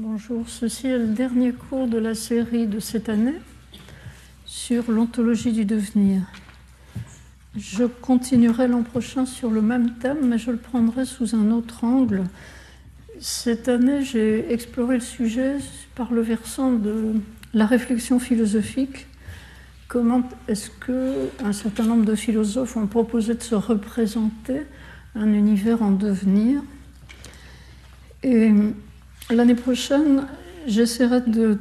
Bonjour, ceci est le dernier cours de la série de cette année sur l'ontologie du devenir. Je continuerai l'an prochain sur le même thème, mais je le prendrai sous un autre angle. Cette année, j'ai exploré le sujet par le versant de la réflexion philosophique. Comment est-ce que un certain nombre de philosophes ont proposé de se représenter un univers en devenir? L'année prochaine, j'essaierai de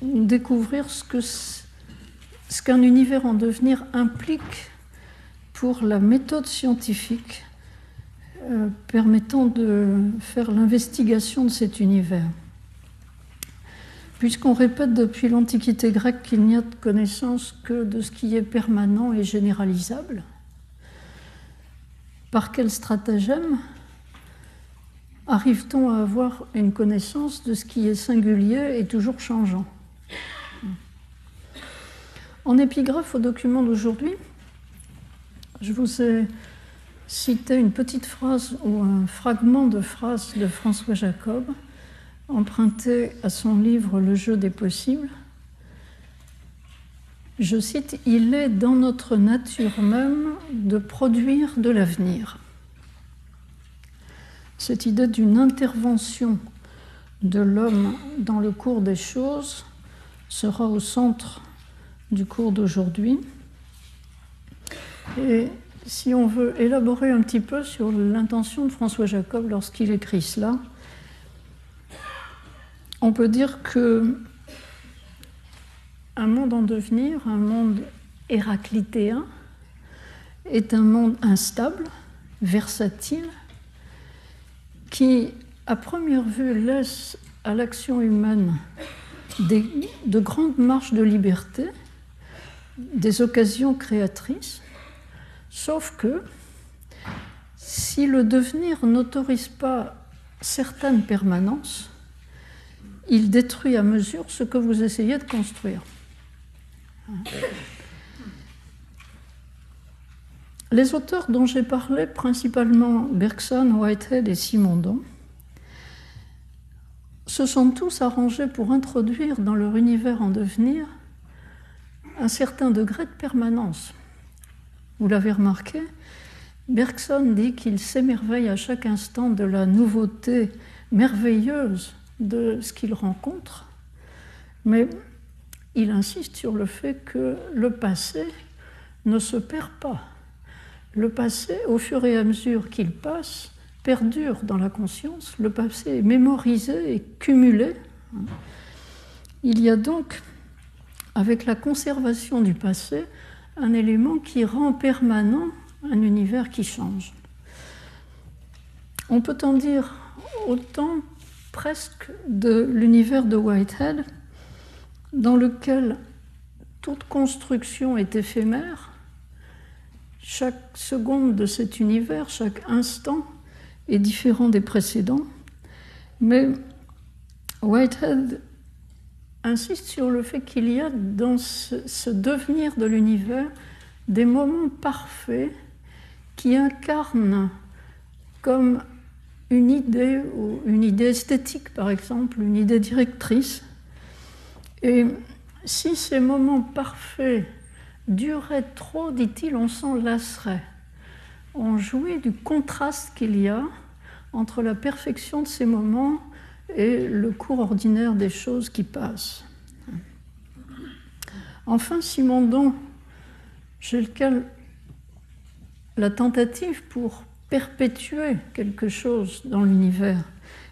découvrir ce qu'un univers en devenir implique pour la méthode scientifique euh, permettant de faire l'investigation de cet univers. Puisqu'on répète depuis l'Antiquité grecque qu'il n'y a de connaissance que de ce qui est permanent et généralisable, par quel stratagème arrive-t-on à avoir une connaissance de ce qui est singulier et toujours changeant? En épigraphe au document d'aujourd'hui, je vous ai cité une petite phrase ou un fragment de phrase de François Jacob, emprunté à son livre Le jeu des possibles. Je cite, Il est dans notre nature même de produire de l'avenir cette idée d'une intervention de l'homme dans le cours des choses sera au centre du cours d'aujourd'hui. Et si on veut élaborer un petit peu sur l'intention de François Jacob lorsqu'il écrit cela, on peut dire que un monde en devenir, un monde héraclitéen, est un monde instable, versatile, qui, à première vue, laisse à l'action humaine de grandes marches de liberté, des occasions créatrices, sauf que si le devenir n'autorise pas certaines permanences, il détruit à mesure ce que vous essayez de construire. Les auteurs dont j'ai parlé, principalement Bergson, Whitehead et Simondon, se sont tous arrangés pour introduire dans leur univers en devenir un certain degré de permanence. Vous l'avez remarqué, Bergson dit qu'il s'émerveille à chaque instant de la nouveauté merveilleuse de ce qu'il rencontre, mais il insiste sur le fait que le passé ne se perd pas le passé, au fur et à mesure qu'il passe, perdure dans la conscience, le passé est mémorisé et cumulé. Il y a donc, avec la conservation du passé, un élément qui rend permanent un univers qui change. On peut en dire autant presque de l'univers de Whitehead, dans lequel toute construction est éphémère, chaque seconde de cet univers, chaque instant est différent des précédents, mais Whitehead insiste sur le fait qu'il y a dans ce, devenir de l'univers des moments parfaits qui incarnent comme une idée, ou une idée esthétique par exemple, une idée directrice. Et si ces moments parfaits durait trop, dit-il, on s'en lasserait. On jouit du contraste qu'il y a entre la perfection de ces moments et le cours ordinaire des choses qui passent. Enfin, Simondon, chez lequel la tentative pour perpétuer quelque chose dans l'univers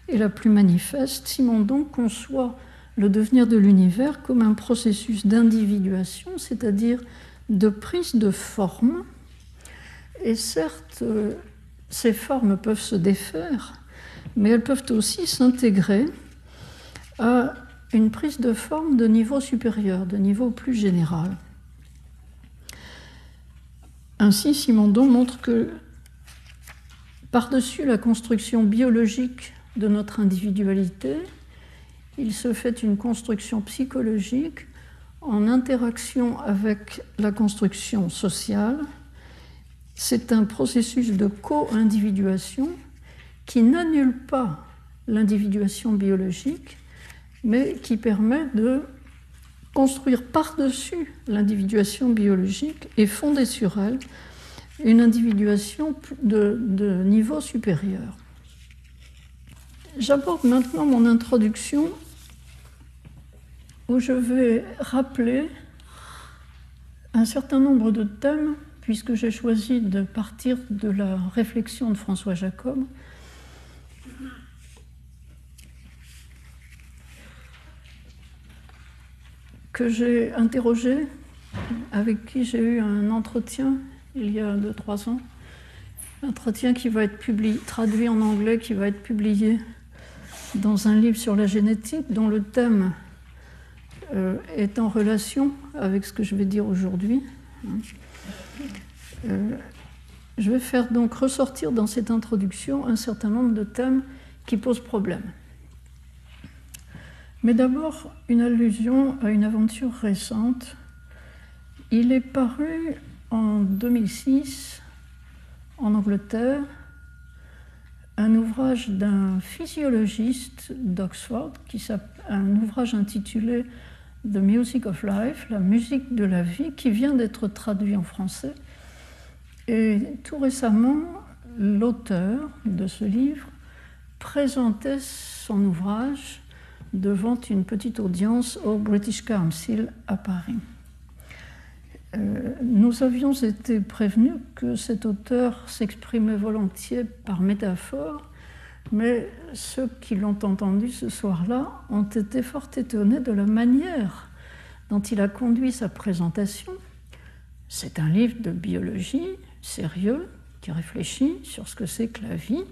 est la plus manifeste, Simondon conçoit le devenir de l'univers comme un processus d'individuation, c'est-à-dire de prise de forme. Et certes, euh, ces formes peuvent se défaire, mais elles peuvent aussi s'intégrer à une prise de forme de niveau supérieur, de niveau plus général. Ainsi, Simondon montre que par-dessus la construction biologique de notre individualité, il se fait une construction psychologique en interaction avec la construction sociale. C'est un processus de co-individuation qui n'annule pas l'individuation biologique, mais qui permet de construire par-dessus l'individuation biologique et fonder sur elle une individuation de, de niveau supérieur. J'aborde maintenant mon introduction où je vais rappeler un certain nombre de thèmes, puisque j'ai choisi de partir de la réflexion de François Jacob. que j'ai interrogé, avec qui j'ai eu un entretien il y a 2-3 ans, un entretien qui va être publié, traduit en anglais, qui va être publié dans un livre sur la génétique, dont le thème euh, est en relation avec ce que je vais dire aujourd'hui. Euh, je vais faire donc ressortir dans cette introduction un certain nombre de thèmes qui posent problème. Mais d'abord, une allusion à une aventure récente. Il est paru en 2006 en Angleterre un ouvrage d'un physiologiste d'Oxford, un ouvrage intitulé The Music of Life, la musique de la vie, qui vient d'être traduit en français. Et tout récemment, l'auteur de ce livre présentait son ouvrage devant une petite audience au British Council à Paris. Euh, nous avions été prévenus que cet auteur s'exprimait volontiers par métaphore, mais ceux qui l'ont entendu ce soir-là ont été fort étonnés de la manière dont il a conduit sa présentation. C'est un livre de biologie sérieux qui réfléchit sur ce que c'est que la vie.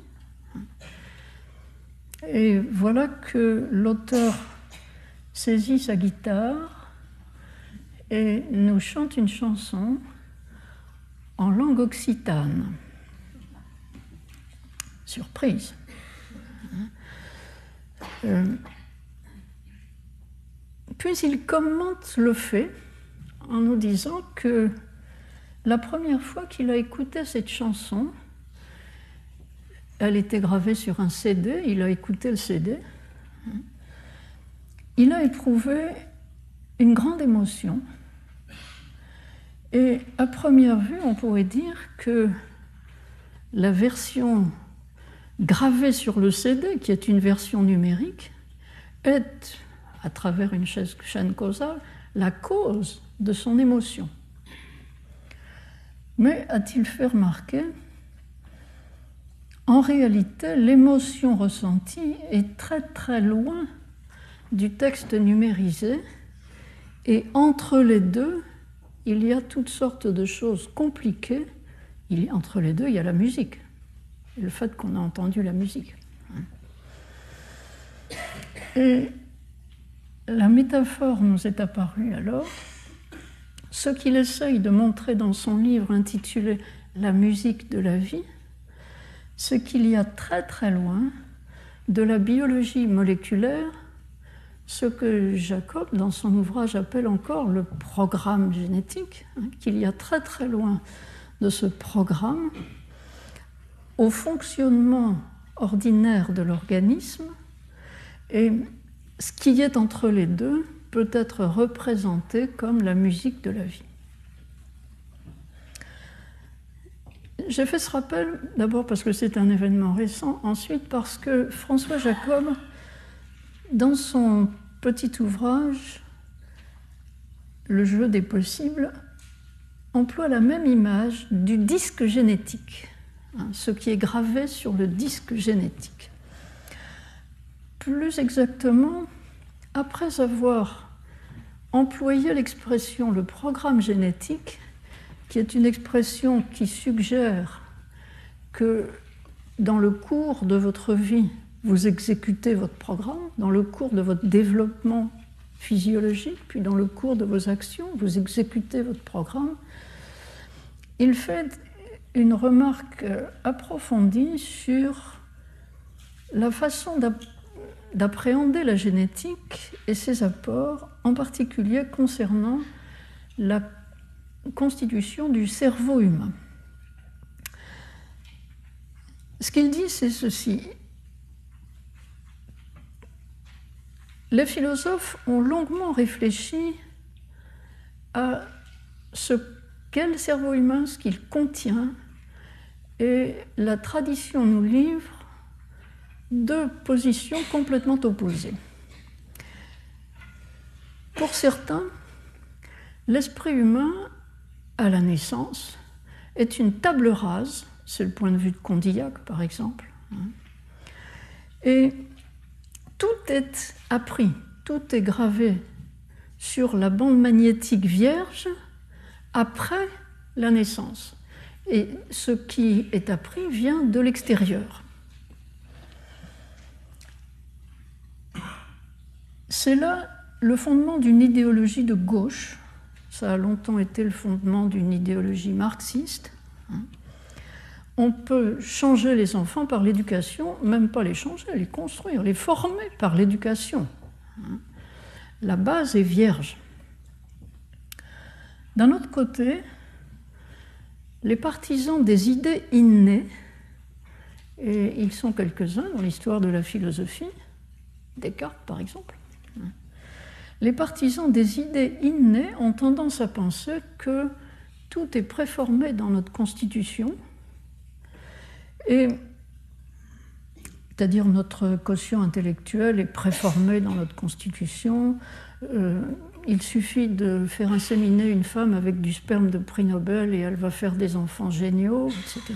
Et voilà que l'auteur saisit sa guitare et nous chante une chanson en langue occitane. Surprise. Euh, puis il commente le fait en nous disant que la première fois qu'il a écouté cette chanson, elle était gravée sur un CD, il a écouté le CD. Il a éprouvé une grande émotion. Et à première vue, on pourrait dire que la version gravée sur le CD, qui est une version numérique, est, à travers une chaîne causale, la cause de son émotion. Mais a-t-il fait remarquer en réalité, l'émotion ressentie est très très loin du texte numérisé et entre les deux, il y a toutes sortes de choses compliquées. Entre les deux, il y a la musique, le fait qu'on a entendu la musique. Et la métaphore nous est apparue alors. Ce qu'il essaye de montrer dans son livre intitulé La musique de la vie, ce qu'il y a très très loin de la biologie moléculaire, ce que Jacob, dans son ouvrage, appelle encore le programme génétique, hein, qu'il y a très très loin de ce programme au fonctionnement ordinaire de l'organisme, et ce qui est entre les deux peut être représenté comme la musique de la vie. J'ai fait ce rappel d'abord parce que c'est un événement récent, ensuite parce que François Jacob, dans son petit ouvrage Le jeu des possibles, emploie la même image du disque génétique, hein, ce qui est gravé sur le disque génétique. Plus exactement, après avoir employé l'expression le programme génétique, qui est une expression qui suggère que dans le cours de votre vie, vous exécutez votre programme, dans le cours de votre développement physiologique, puis dans le cours de vos actions, vous exécutez votre programme. Il fait une remarque approfondie sur la façon d'appréhender la génétique et ses apports, en particulier concernant la constitution du cerveau humain. Ce qu'il dit, c'est ceci. les philosophes ont longuement réfléchi à ce qu'est le cerveau humain, ce qu'il contient, et la tradition nous livre deux positions complètement opposées. Pour certains, l'esprit humain, à la naissance, est une table rase, c'est le point de vue de Condillac par exemple, hein. et tout est appris, tout est gravé sur la bande magnétique vierge après la naissance. Et ce qui est appris vient de l'extérieur. C'est là le fondement d'une idéologie de gauche. Ça a longtemps été le fondement d'une idéologie marxiste. On peut changer les enfants par l'éducation, même pas les changer, les construire, les former par l'éducation. La base est vierge. D'un autre côté, les partisans des idées innées, et ils sont quelques-uns dans l'histoire de la philosophie, Descartes par exemple, les partisans des idées innées ont tendance à penser que tout est préformé dans notre constitution, c'est-à-dire notre quotient intellectuel est préformé dans notre constitution. Euh, il suffit de faire inséminer une femme avec du sperme de prix Nobel et elle va faire des enfants géniaux, etc.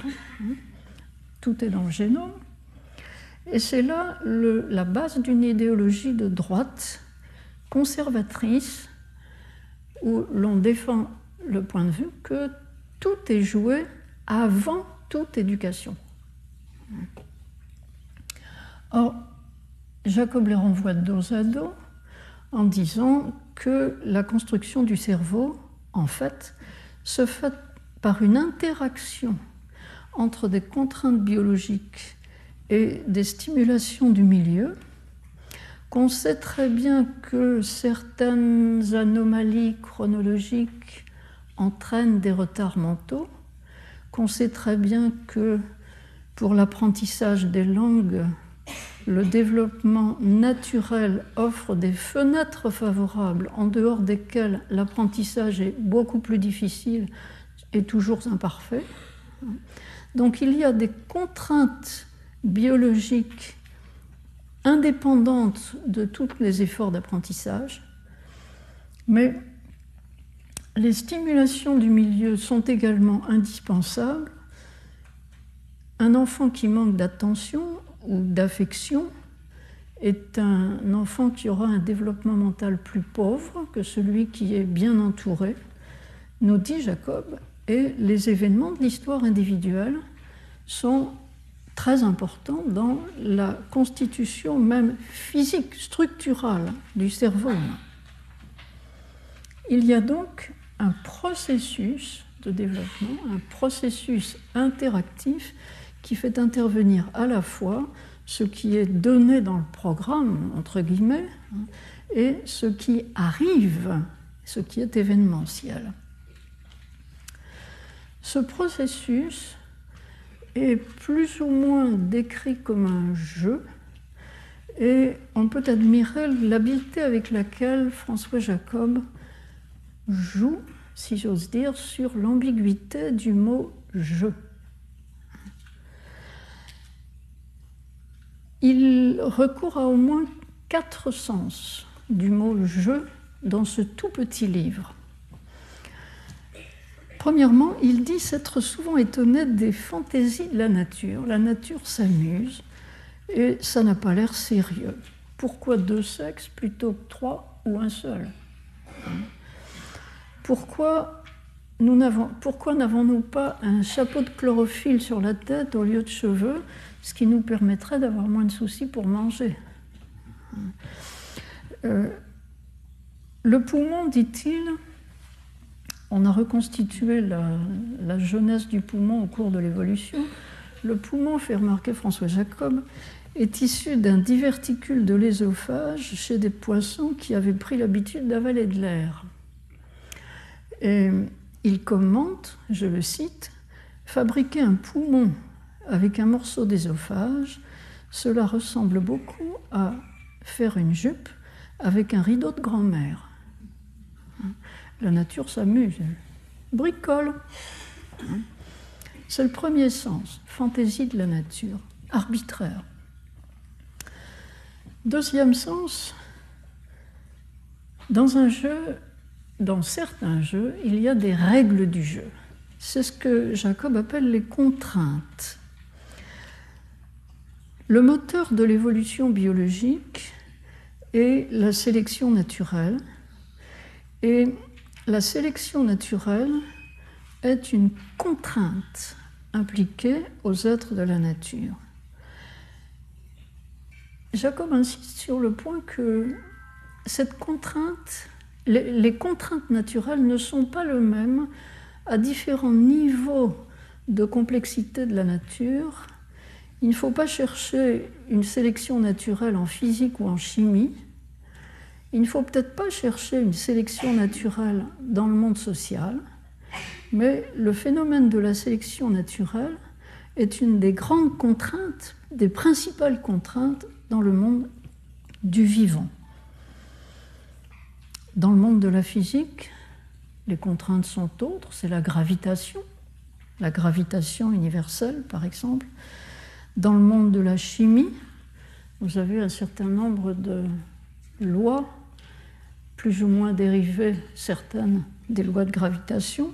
Tout est dans le génome. Et c'est là la base d'une idéologie de droite conservatrice où l'on défend le point de vue que tout est joué avant toute éducation. Or, Jacob les renvoie dos à dos en disant que la construction du cerveau, en fait, se fait par une interaction entre des contraintes biologiques et des stimulations du milieu, qu'on sait très bien que certaines anomalies chronologiques entraînent des retards mentaux, qu'on sait très bien que pour l'apprentissage des langues, le développement naturel offre des fenêtres favorables en dehors desquelles l'apprentissage est beaucoup plus difficile et toujours imparfait. Donc il y a des contraintes biologiques indépendantes de tous les efforts d'apprentissage, mais les stimulations du milieu sont également indispensables. Un enfant qui manque d'attention ou d'affection est un enfant qui aura un développement mental plus pauvre que celui qui est bien entouré, nous dit Jacob, et les événements de l'histoire individuelle sont très importants dans la constitution même physique, structurale du cerveau humain. Il y a donc un processus de développement, un processus interactif qui fait intervenir à la fois ce qui est donné dans le programme, entre guillemets, hein, et ce qui arrive, ce qui est événementiel. Ce processus est plus ou moins décrit comme un jeu, et on peut admirer l'habileté avec laquelle François Jacob joue, si j'ose dire, sur l'ambiguïté du mot jeu. Il recourt à au moins quatre sens du mot jeu dans ce tout petit livre. Premièrement, il dit s'être souvent étonné des fantaisies de la nature. La nature s'amuse et ça n'a pas l'air sérieux. Pourquoi deux sexes plutôt que trois ou un seul? Pourquoi n'avons-nous pas un chapeau de chlorophylle sur la tête au lieu de cheveux ce qui nous permettrait d'avoir moins de soucis pour manger. Euh, le poumon, dit-il, on a reconstitué la, jeunesse du poumon au cours de l'évolution. Le poumon, fait remarquer François Jacob, est issu d'un diverticule de l'ésophage chez des poissons qui avaient pris l'habitude d'avaler de l'air. Et il commente, je le cite, fabriquer un poumon avec un morceau d'ésophage, cela ressemble beaucoup à faire une jupe avec un rideau de grand-mère. La nature s'amuse, bricole. C'est le premier sens, fantaisie de la nature, arbitraire. Deuxième sens, dans un jeu, dans certains jeux, il y a des règles du jeu. C'est ce que Jacob appelle les contraintes. Le moteur de l'évolution biologique est la sélection naturelle. Et la sélection naturelle est une contrainte impliquée aux êtres de la nature. Jacob insiste sur le point que cette contrainte, les, contraintes naturelles ne sont pas le même à différents niveaux de complexité de la nature. Il ne faut pas chercher une sélection naturelle en physique ou en chimie. Il ne faut peut-être pas chercher une sélection naturelle dans le monde social, mais le phénomène de la sélection naturelle est une des grandes contraintes, des principales contraintes dans le monde du vivant. Dans le monde de la physique, les contraintes sont autres, c'est la gravitation, la gravitation universelle par exemple. Dans le monde de la chimie, vous avez un certain nombre de lois, plus ou moins dérivées, certaines des lois de gravitation,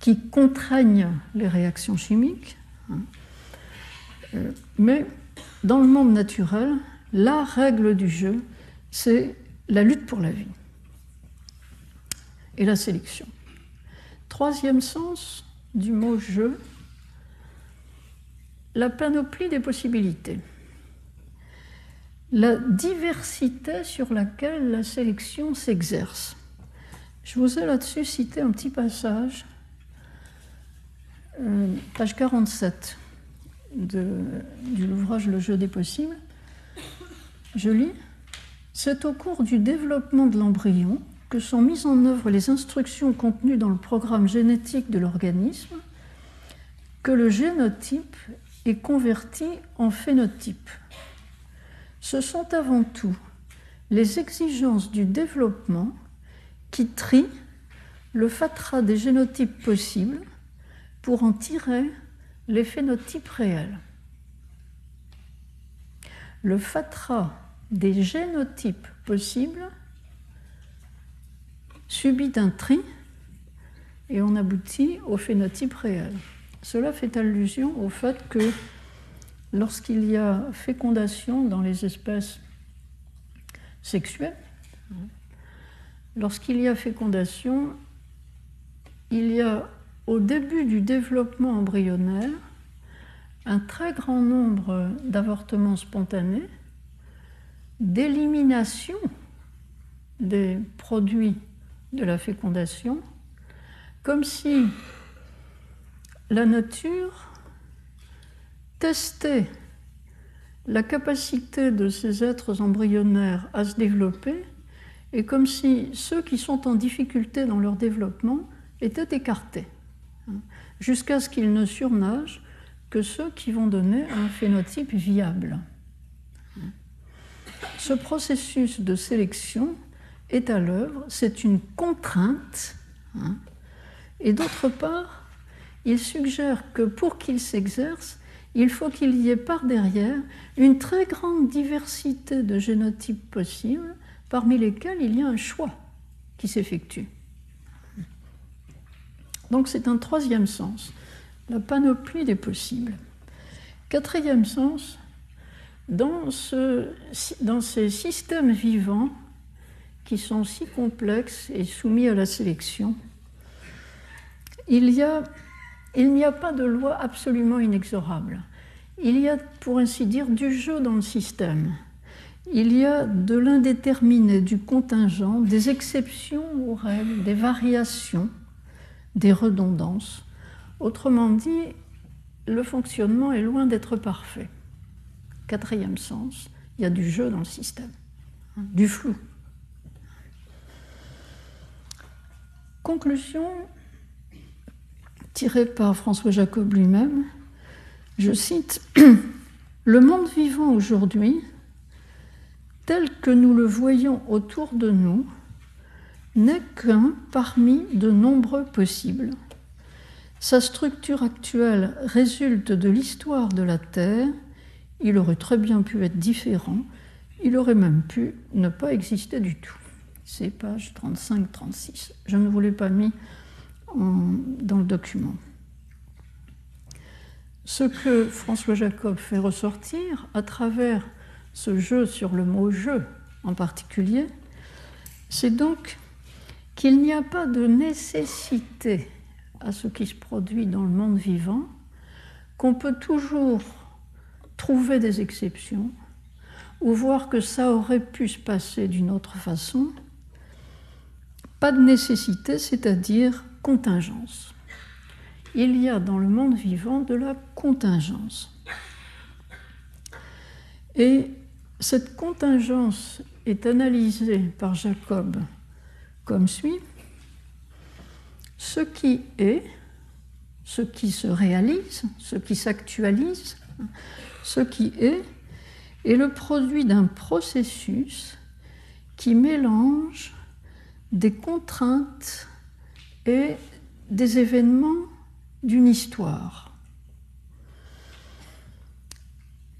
qui contraignent les réactions chimiques. Hein. Euh, mais dans le monde naturel, la règle du jeu, c'est la lutte pour la vie et la sélection. Troisième sens du mot jeu, la panoplie des possibilités. La diversité sur laquelle la sélection s'exerce. Je vous ai là-dessus cité un petit passage, euh, page 47 de, de l'ouvrage Le jeu des possibles. Je lis C'est au cours du développement de l'embryon que sont mises en œuvre les instructions contenues dans le programme génétique de l'organisme que le génotype est converti en phénotype. Ce sont avant tout les exigences du développement qui trient le fatras des génotypes possibles pour en tirer les phénotypes réels. Le fatras des génotypes possibles subit un tri et on aboutit au phénotype réel. Cela fait allusion au fait que lorsqu'il y a fécondation dans les espèces sexuelles, lorsqu'il y a fécondation, il y a au début du développement embryonnaire un très grand nombre d'avortements spontanés, d'élimination des produits de la fécondation, comme si la nature testait la capacité de ces êtres embryonnaires à se développer et comme si ceux qui sont en difficulté dans leur développement étaient écartés, hein, jusqu'à ce qu'ils ne surnagent que ceux qui vont donner un phénotype viable. Ce processus de sélection est à l'œuvre, c'est une contrainte, hein. et d'autre part, il suggère que pour qu'il s'exerce, il faut qu'il y ait par derrière une très grande diversité de génotypes possibles, parmi lesquels il y a un choix qui s'effectue. Donc c'est un troisième sens, la panoplie des possibles. Quatrième sens, dans, ce, dans ces systèmes vivants, qui sont si complexes et soumis à la sélection, il n'y a, a pas de loi absolument inexorable. Il y a, pour ainsi dire, du jeu dans le système. Il y a de l'indéterminé, du contingent, des exceptions aux règles, des variations, des redondances. Autrement dit, le fonctionnement est loin d'être parfait. Quatrième sens, il y a du jeu dans le système, du flou. Conclusion tirée par François Jacob lui-même, je cite, Le monde vivant aujourd'hui tel que nous le voyons autour de nous, n'est qu'un parmi de nombreux possibles. Sa structure actuelle résulte de l'histoire de la Terre. Il aurait très bien pu être différent. Il aurait même pu ne pas exister du tout. C'est page 35-36. Je ne vous l'ai pas mis dans le document. Ce que François Jacob fait ressortir à travers ce jeu sur le mot jeu en particulier, c'est donc qu'il n'y a pas de nécessité à ce qui se produit dans le monde vivant, qu'on peut toujours trouver des exceptions ou voir que ça aurait pu se passer d'une autre façon. Pas de nécessité, c'est-à-dire contingence. Il y a dans le monde vivant de la contingence. Et cette contingence est analysée par Jacob comme suit. Ce qui est, ce qui se réalise, ce qui s'actualise, ce qui est, est le produit d'un processus qui mélange des contraintes et des événements d'une histoire.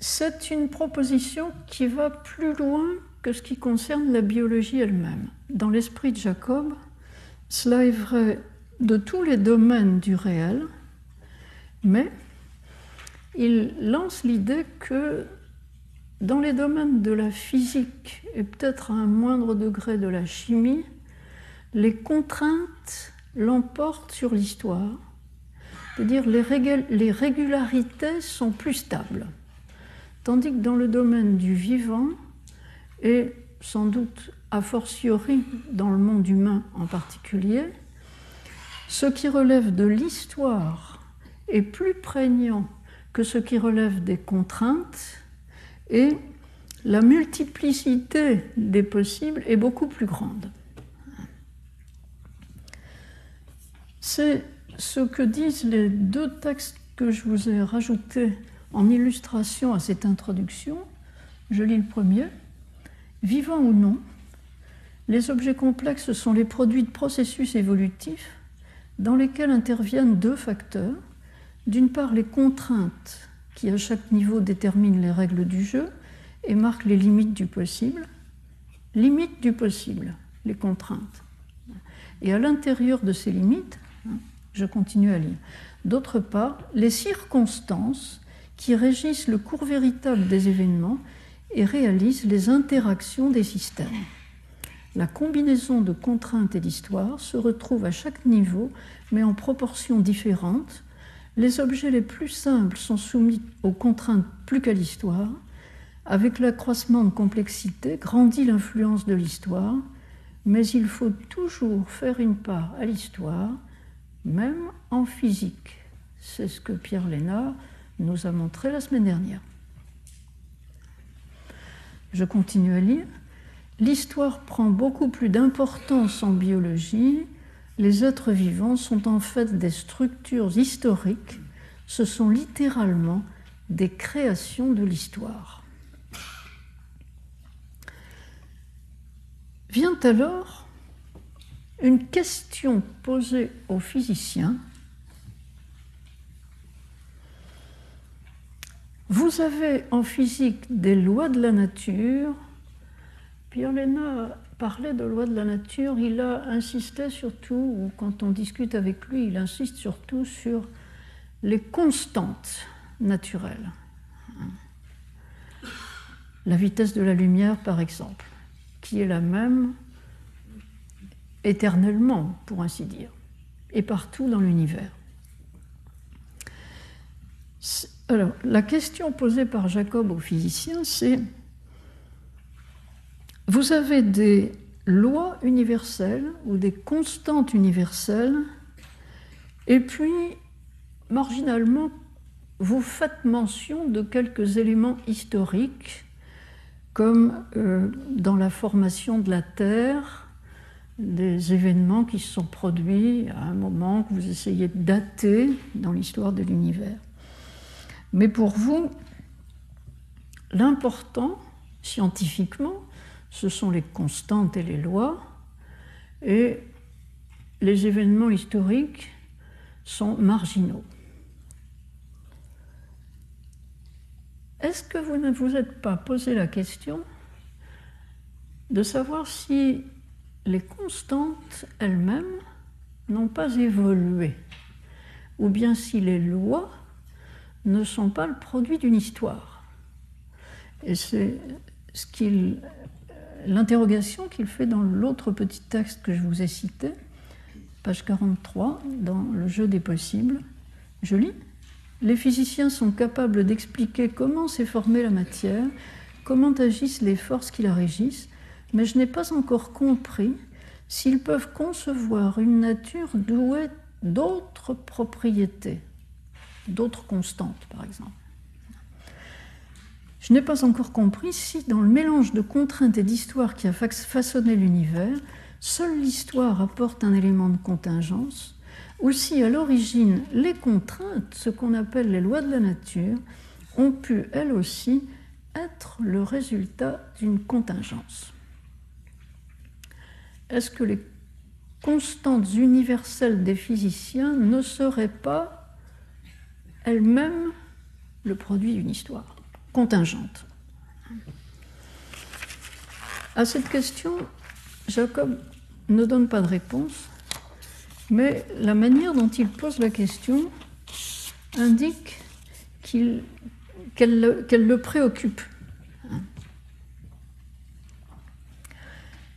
C'est une proposition qui va plus loin que ce qui concerne la biologie elle-même. Dans l'esprit de Jacob, cela est vrai de tous les domaines du réel, mais il lance l'idée que dans les domaines de la physique et peut-être à un moindre degré de la chimie, les contraintes l'emportent sur l'histoire, c'est-à-dire les, les régularités sont plus stables, tandis que dans le domaine du vivant, et sans doute a fortiori dans le monde humain en particulier, ce qui relève de l'histoire est plus prégnant que ce qui relève des contraintes et la multiplicité des possibles est beaucoup plus grande. C'est ce que disent les deux textes que je vous ai rajoutés en illustration à cette introduction. Je lis le premier. Vivant ou non, les objets complexes sont les produits de processus évolutifs dans lesquels interviennent deux facteurs. D'une part, les contraintes qui, à chaque niveau, déterminent les règles du jeu et marquent les limites du possible. Limites du possible, les contraintes. Et à l'intérieur de ces limites, je continue à lire. D'autre part, les circonstances qui régissent le cours véritable des événements et réalisent les interactions des systèmes. La combinaison de contraintes et d'histoire se retrouve à chaque niveau, mais en proportions différentes. Les objets les plus simples sont soumis aux contraintes plus qu'à l'histoire. Avec l'accroissement de complexité, grandit l'influence de l'histoire, mais il faut toujours faire une part à l'histoire, même en physique. C'est ce que Pierre Lénard nous a montré la semaine dernière. Je continue à lire. L'histoire prend beaucoup plus d'importance en biologie. Les êtres vivants sont en fait des structures historiques. Ce sont littéralement des créations de l'histoire. Vient alors une question posée aux physiciens. Vous avez en physique des lois de la nature Pierre Léna parlait de loi de la nature, il a insisté surtout, ou quand on discute avec lui, il insiste surtout sur les constantes naturelles. La vitesse de la lumière, par exemple, qui est la même éternellement, pour ainsi dire, et partout dans l'univers. Alors, la question posée par Jacob aux physiciens, c'est vous avez des lois universelles ou des constantes universelles, et puis, marginalement, vous faites mention de quelques éléments historiques, comme euh, dans la formation de la Terre, des événements qui se sont produits à un moment que vous essayez de dater dans l'histoire de l'univers. Mais pour vous, l'important, scientifiquement, ce sont les constantes et les lois, et les événements historiques sont marginaux. Est-ce que vous ne vous êtes pas posé la question de savoir si les constantes elles-mêmes n'ont pas évolué, ou bien si les lois ne sont pas le produit d'une histoire. Et c'est l'interrogation qu'il fait dans l'autre petit texte que je vous ai cité, page 43, dans Le jeu des possibles. Je lis. Les physiciens sont capables d'expliquer comment s'est formée la matière, comment agissent les forces qui la régissent, mais je n'ai pas encore compris s'ils peuvent concevoir une nature douée d'autres propriétés, d'autres constantes par exemple. Je n'ai pas encore compris si dans le mélange de contraintes et d'histoires qui a façonné l'univers, seule l'histoire apporte un élément de contingence, ou si à l'origine les contraintes, ce qu'on appelle les lois de la nature, ont pu elles aussi être le résultat d'une contingence. Est-ce que les constantes universelles des physiciens ne seraient pas elles-mêmes le produit d'une histoire contingente? À cette question, Jacob ne donne pas de réponse, mais la manière dont il pose la question indique qu'elle le préoccupe.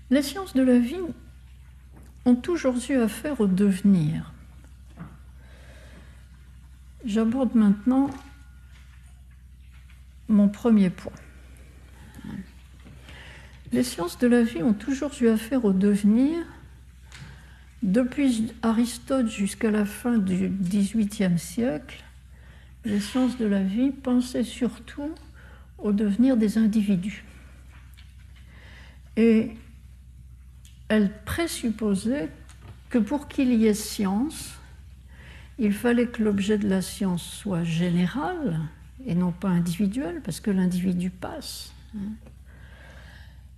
Les sciences de la vie ont toujours eu affaire au devenir. J'aborde maintenant mon premier point. Les sciences de la vie ont toujours eu affaire au devenir. Depuis Aristote jusqu'à la fin du XVIIIe siècle, les sciences de la vie pensaient surtout au devenir des individus. Et elle présupposait que pour qu'il y ait science, il fallait que l'objet de la science soit général et non pas individuel, parce que l'individu passe.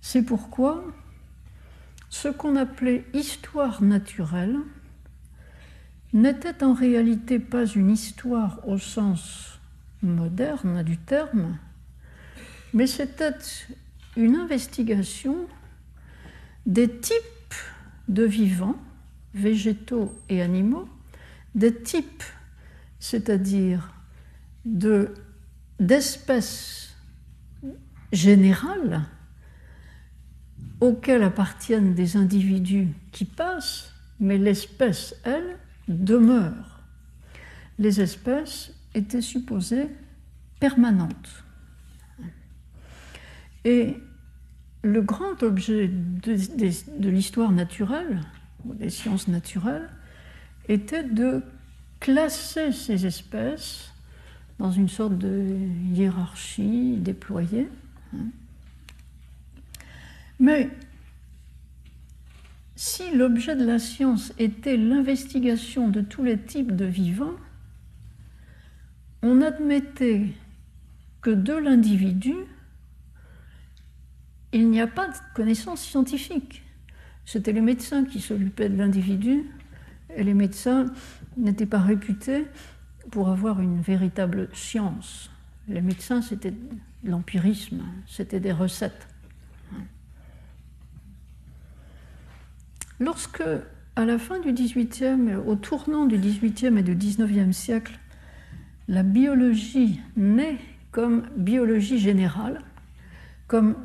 C'est pourquoi ce qu'on appelait histoire naturelle n'était en réalité pas une histoire au sens moderne du terme, mais c'était une investigation des types de vivants, végétaux et animaux, des types, c'est-à-dire d'espèces générales auxquelles appartiennent des individus qui passent, mais l'espèce, elle, demeure. Les espèces étaient supposées permanentes. Et le grand objet de, l'histoire naturelle, ou des sciences naturelles, était de classer ces espèces dans une sorte de hiérarchie déployée. Mais si l'objet de la science était l'investigation de tous les types de vivants, on admettait que de l'individu, il n'y a pas de connaissance scientifique. C'était les médecins qui s'occupaient de l'individu, et les médecins n'étaient pas réputés pour avoir une véritable science. Les médecins, c'était l'empirisme, c'était des recettes. Lorsque, à la fin du XVIIIe, au tournant du XVIIIe et du XIXe siècle, la biologie naît comme biologie générale, comme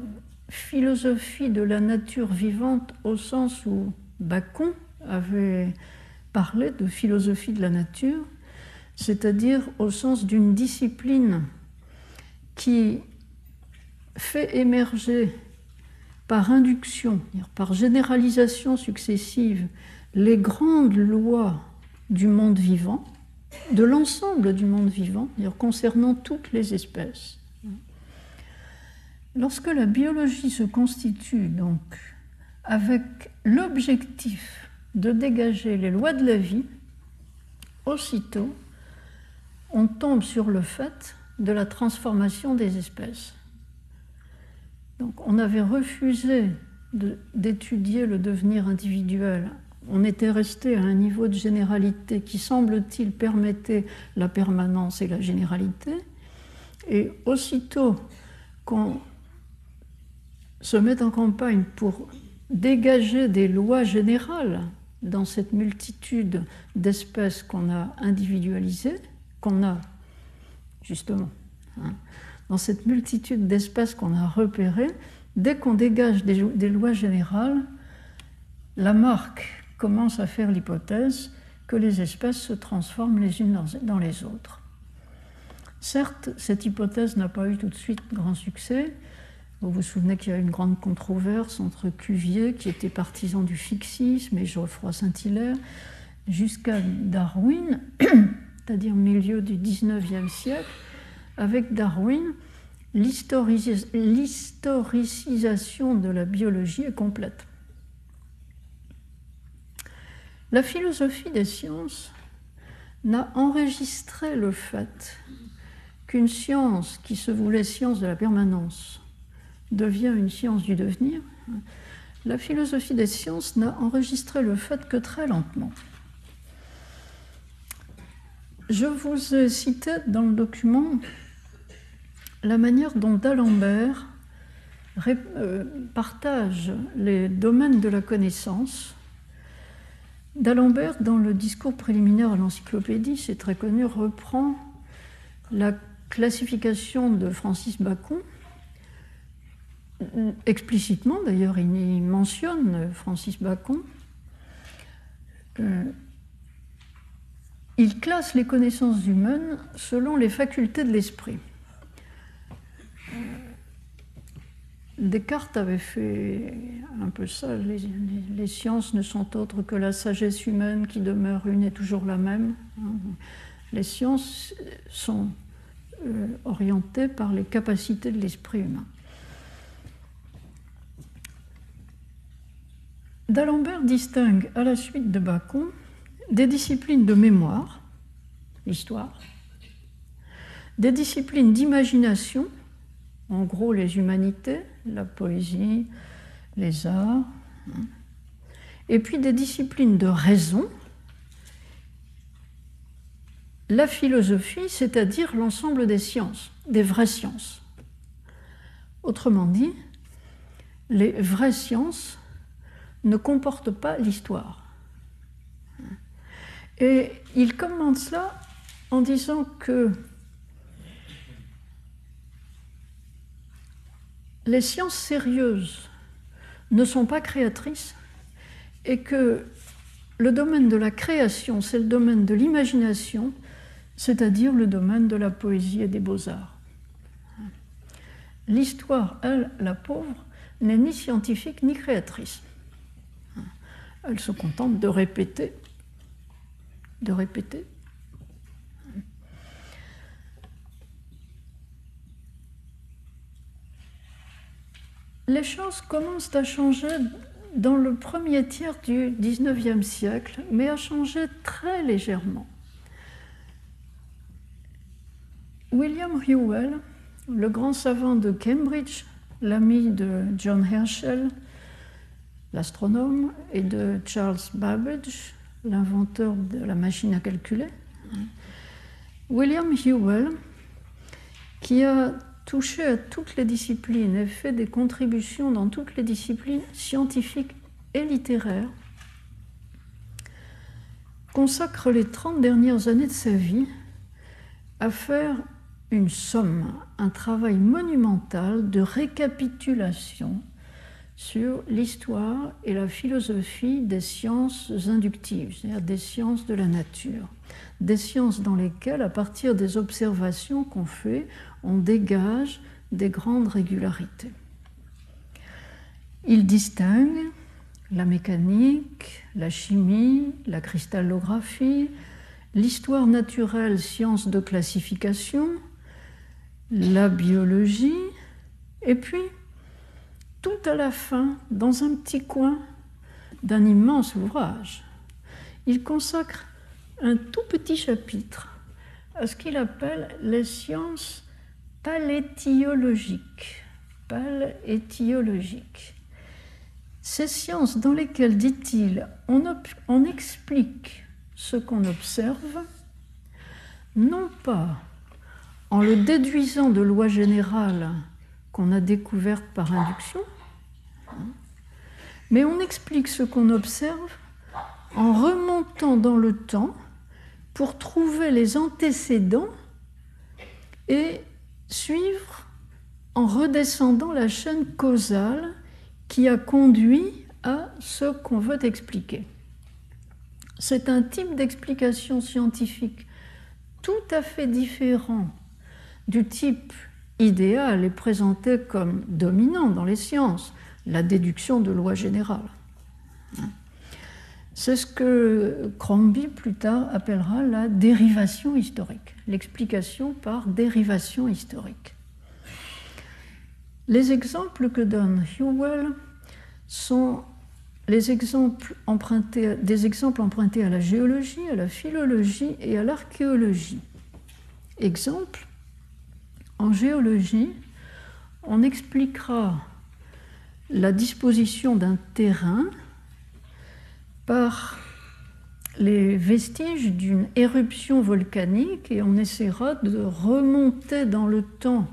philosophie de la nature vivante au sens où Bacon avait parlé de philosophie de la nature, c'est-à-dire au sens d'une discipline qui fait émerger par induction, par généralisation successive, les grandes lois du monde vivant, de l'ensemble du monde vivant, concernant toutes les espèces. Lorsque la biologie se constitue donc avec l'objectif de dégager les lois de la vie, aussitôt, on tombe sur le fait de la transformation des espèces. Donc on avait refusé d'étudier le devenir individuel. On était resté à un niveau de généralité qui, semble-t-il, permettait la permanence et la généralité. Et aussitôt qu'on se met en campagne pour dégager des lois générales dans cette multitude d'espèces qu'on a individualisées, qu'on a justement, hein, dans cette multitude d'espèces qu'on a repérées, dès qu'on dégage des, des, lois générales, la marque commence à faire l'hypothèse que les espèces se transforment les unes dans les autres. Certes, cette hypothèse n'a pas eu tout de suite grand succès. Vous vous souvenez qu'il y a eu une grande controverse entre Cuvier, qui était partisan du fixisme, et Geoffroy Saint-Hilaire, jusqu'à Darwin, c'est-à-dire milieu du XIXe siècle, avec Darwin, l'historicisation de la biologie est complète. La philosophie des sciences n'a enregistré le fait qu'une science qui se voulait science de la permanence devient une science du devenir, la philosophie des sciences n'a enregistré le fait que très lentement. Je vous ai cité dans le document la manière dont d'Alembert euh, partage les domaines de la connaissance. D'Alembert, dans le discours préliminaire à l'encyclopédie, c'est très connu, reprend la classification de Francis Bacon. Explicitement, d'ailleurs, il y mentionne Francis Bacon. Euh, il classe les connaissances humaines selon les facultés de l'esprit. Descartes avait fait un peu ça. Les, sciences ne sont autres que la sagesse humaine qui demeure une et toujours la même. Les sciences sont euh, orientées par les capacités de l'esprit humain. D'Alembert distingue à la suite de Bacon des disciplines de mémoire, l'histoire, des disciplines d'imagination, en gros les humanités, la poésie, les arts, hein, et puis des disciplines de raison, la philosophie, c'est-à-dire l'ensemble des sciences, des vraies sciences. Autrement dit, les vraies sciences ne comportent pas l'histoire. Et il commence cela en disant que les sciences sérieuses ne sont pas créatrices et que le domaine de la création, c'est le domaine de l'imagination, c'est-à-dire le domaine de la poésie et des beaux-arts. L'histoire, elle, la pauvre, n'est ni scientifique ni créatrice. Elle se contente de répéter de répéter. Les choses commencent à changer dans le premier tiers du XIXe siècle, mais à changer très légèrement. William Whewell, le grand savant de Cambridge, l'ami de John Herschel, l'astronome, et de Charles Babbage, l'inventeur de la machine à calculer, William Whewell, qui a touché à toutes les disciplines et fait des contributions dans toutes les disciplines scientifiques et littéraires, consacre les 30 dernières années de sa vie à faire une somme, un travail monumental de récapitulation sur l'histoire et la philosophie des sciences inductives, c'est-à-dire des sciences de la nature, des sciences dans lesquelles, à partir des observations qu'on fait, on dégage des grandes régularités. Il distingue la mécanique, la chimie, la cristallographie, l'histoire naturelle, science de classification, la biologie, et puis tout à la fin, dans un petit coin d'un immense ouvrage, il consacre un tout petit chapitre à ce qu'il appelle les sciences palétiologiques. Ces sciences dans lesquelles, dit-il, on explique ce qu'on observe, non pas en le déduisant de lois générales qu'on a découvertes par induction, mais on explique ce qu'on observe en remontant dans le temps pour trouver les antécédents et suivre en redescendant la chaîne causale qui a conduit à ce qu'on veut expliquer. C'est un type d'explication scientifique tout à fait différent du type idéal et présenté comme dominant dans les sciences, la déduction de lois générales. C'est ce que Crombie plus tard appellera la dérivation historique, l'explication par dérivation historique. Les exemples que donne Hewell sont des exemples empruntés à la géologie, à la philologie et à l'archéologie. Exemple, en géologie, on expliquera la disposition d'un terrain par les vestiges d'une éruption volcanique et on essaiera de remonter dans le temps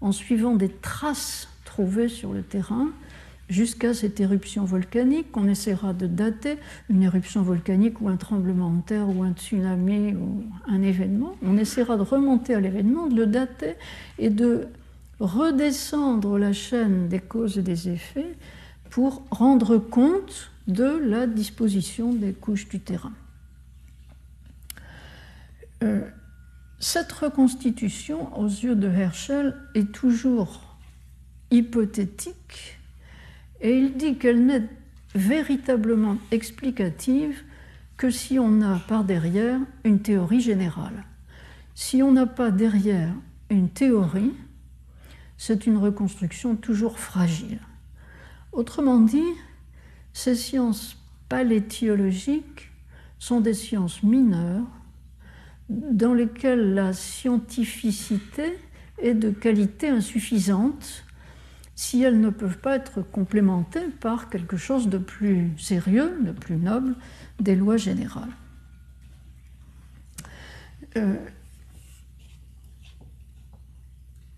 en suivant des traces trouvées sur le terrain jusqu'à cette éruption volcanique qu'on essaiera de dater, une éruption volcanique ou un tremblement de terre ou un tsunami ou un événement. On essaiera de remonter à l'événement, de le dater et de redescendre la chaîne des causes et des effets pour rendre compte de la disposition des couches du terrain. Euh, cette reconstitution, aux yeux de Herschel, est toujours hypothétique et il dit qu'elle n'est véritablement explicative que si on a par derrière une théorie générale. Si on n'a pas derrière une théorie, c'est une reconstruction toujours fragile. Autrement dit, ces sciences palétiologiques sont des sciences mineures dans lesquelles la scientificité est de qualité insuffisante si elles ne peuvent pas être complémentées par quelque chose de plus sérieux, de plus noble, des lois générales. Euh,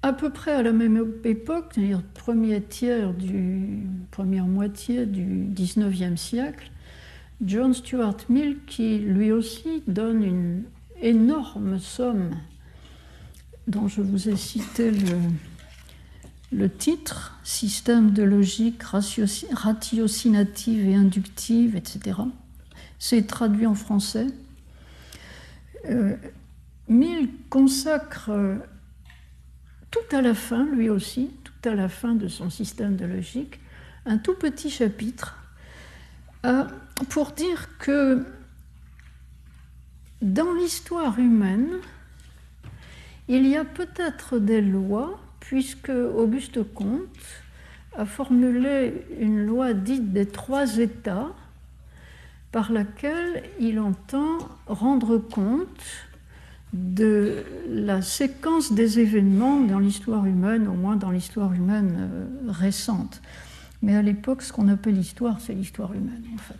à peu près à la même époque, c'est-à-dire premier tiers du première moitié du XIXe siècle, John Stuart Mill, qui lui aussi donne une énorme somme dont je vous ai cité le, titre, système de logique ratiocinative et inductive, etc., c'est traduit en français. Euh, Mill consacre tout à la fin, lui aussi, tout à la fin de son système de logique, un tout petit chapitre euh, pour dire que dans l'histoire humaine, il y a peut-être des lois puisque Auguste Comte a formulé une loi dite des trois états par laquelle il entend rendre compte de la séquence des événements dans l'histoire humaine, au moins dans l'histoire humaine euh, récente. Mais à l'époque, ce qu'on appelle l'histoire, c'est l'histoire humaine, en fait.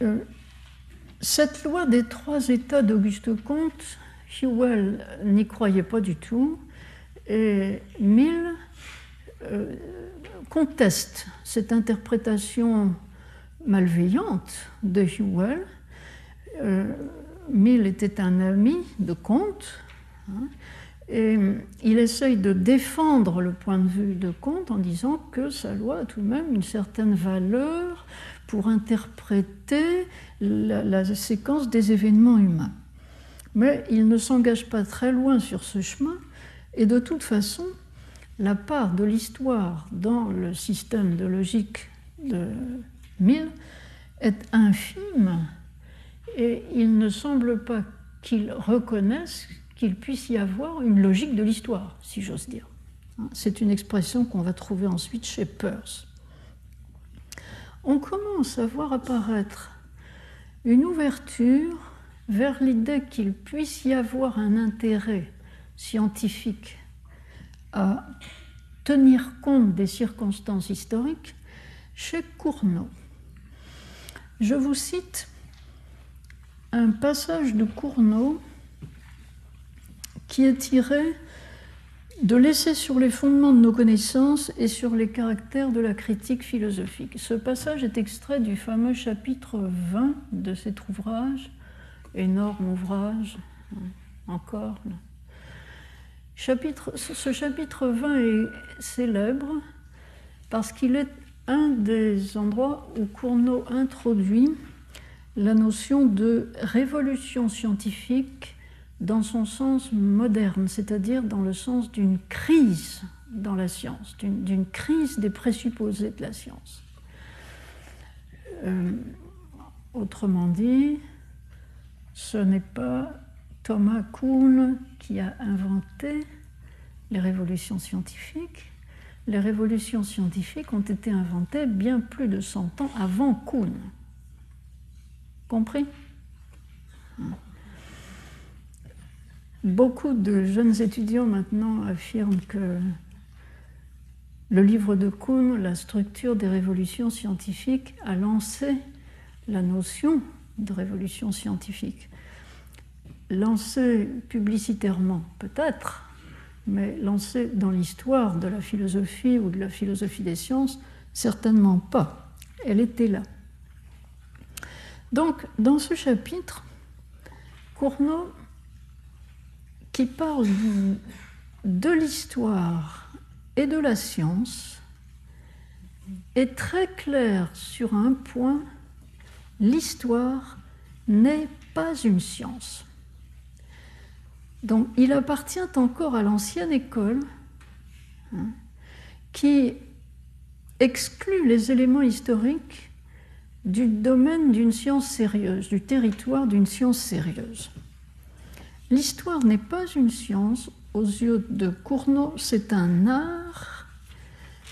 Euh, cette loi des trois états d'Auguste Comte Hewell n'y croyait pas du tout et Mill euh, conteste cette interprétation malveillante de Hewell. Euh, Mill était un ami de Comte hein, et il essaye de défendre le point de vue de Comte en disant que sa loi a tout de même une certaine valeur pour interpréter la séquence des événements humains. Mais il ne s'engage pas très loin sur ce chemin, et de toute façon, la part de l'histoire dans le système de logique de Mill est infime, et il ne semble pas qu'il reconnaisse qu'il puisse y avoir une logique de l'histoire, si j'ose dire. C'est une expression qu'on va trouver ensuite chez Peirce. On commence à voir apparaître une ouverture vers l'idée qu'il puisse y avoir un intérêt scientifique à tenir compte des circonstances historiques chez Cournot. Je vous cite un passage de Cournot qui est tiré de l'essai sur les fondements de nos connaissances et sur les caractères de la critique philosophique. Ce passage est extrait du fameux chapitre 20 de cet ouvrage, énorme ouvrage, encore. Ce chapitre 20 est célèbre parce qu'il est un des endroits où Cournot introduit la notion de révolution scientifique dans son sens moderne, c'est-à-dire dans le sens d'une crise dans la science, d'une crise des présupposés de la science. Euh, autrement dit, ce n'est pas Thomas Kuhn qui a inventé les révolutions scientifiques. Les révolutions scientifiques ont été inventées bien plus de 100 ans avant Kuhn. Compris Beaucoup de jeunes étudiants maintenant affirment que le livre de Kuhn, La structure des révolutions scientifiques, a lancé la notion de révolution scientifique. Lancé publicitairement, peut-être, mais lancé dans l'histoire de la philosophie ou de la philosophie des sciences, certainement pas. Elle était là. Donc, dans ce chapitre, Cournot qui parle de l'histoire et de la science est très clair sur un point, l'histoire n'est pas une science. Donc il appartient encore à l'ancienne école hein, qui exclut les éléments historiques du domaine d'une science sérieuse, du territoire d'une science sérieuse. L'histoire n'est pas une science, aux yeux de Cournot, c'est un art,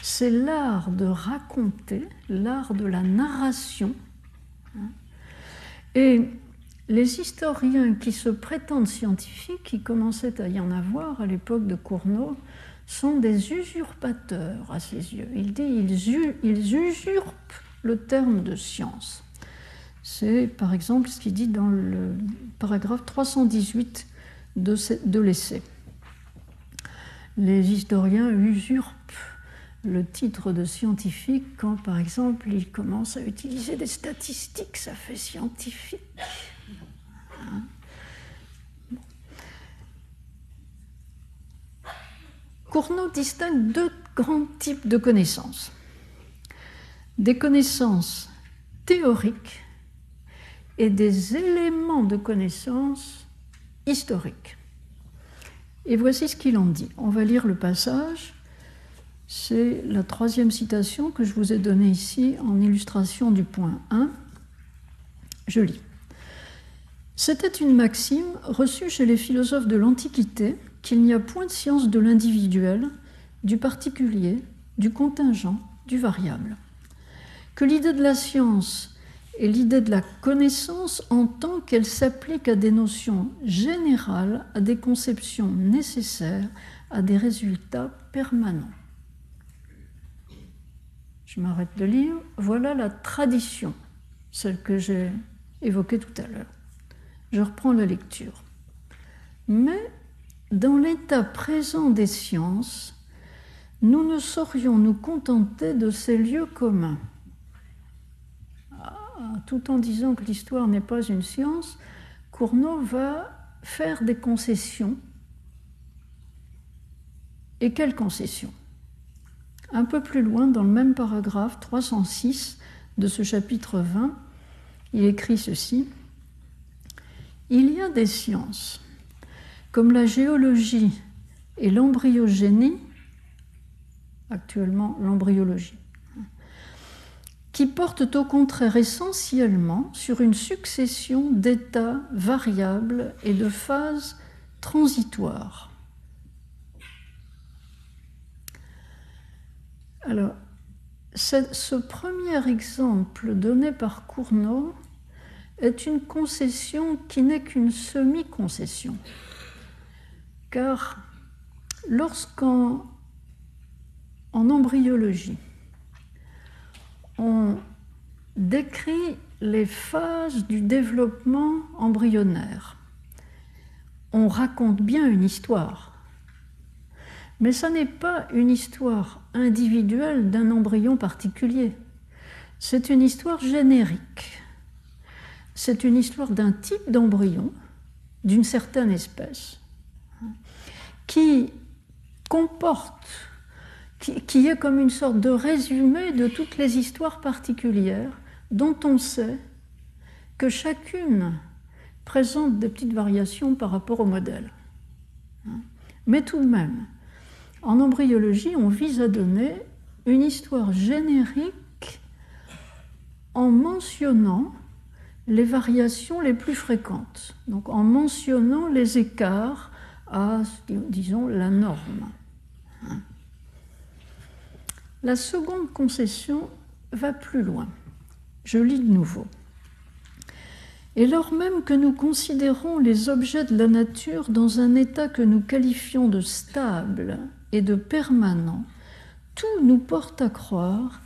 c'est l'art de raconter, l'art de la narration. Et les historiens qui se prétendent scientifiques, qui commençaient à y en avoir à l'époque de Cournot, sont des usurpateurs à ses yeux. Il dit ils, usurpent le terme de science. C'est par exemple ce qu'il dit dans le paragraphe 318 de, l'essai. Les historiens usurpent le titre de scientifique quand, par exemple, ils commencent à utiliser des statistiques, ça fait scientifique. Hein? Cournot distingue deux grands types de connaissances. Des connaissances théoriques et des éléments de connaissance historiques. Et voici ce qu'il en dit. On va lire le passage. C'est la troisième citation que je vous ai donnée ici en illustration du point 1. Je lis. C'était une maxime reçue chez les philosophes de l'Antiquité qu'il n'y a point de science de l'individuel, du particulier, du contingent, du variable. Que l'idée de la science et l'idée de la connaissance en tant qu'elle s'applique à des notions générales, à des conceptions nécessaires, à des résultats permanents. Je m'arrête de lire. Voilà la tradition, celle que j'ai évoquée tout à l'heure. Je reprends la lecture. Mais dans l'état présent des sciences, nous ne saurions nous contenter de ces lieux communs tout en disant que l'histoire n'est pas une science, Cournot va faire des concessions. Et quelles concessions? Un peu plus loin, dans le même paragraphe 306 de ce chapitre 20, il écrit ceci. Il y a des sciences, comme la géologie et l'embryogénie, actuellement l'embryologie, qui portent au contraire essentiellement sur une succession d'états variables et de phases transitoires. Alors, ce premier exemple donné par Cournot est une concession qui n'est qu'une semi-concession, car lorsqu'en en embryologie, on décrit les phases du développement embryonnaire, on raconte bien une histoire. Mais ça n'est pas une histoire individuelle d'un embryon particulier. C'est une histoire générique. C'est une histoire d'un type d'embryon, d'une certaine espèce, qui comporte, qui, est comme une sorte de résumé de toutes les histoires particulières dont on sait que chacune présente des petites variations par rapport au modèle. Mais tout de même, en embryologie, on vise à donner une histoire générique en mentionnant les variations les plus fréquentes, donc en mentionnant les écarts à, disons, la norme. La seconde concession va plus loin. Je lis de nouveau. Et lors même que nous considérons les objets de la nature dans un état que nous qualifions de stable et de permanent, tout nous porte à croire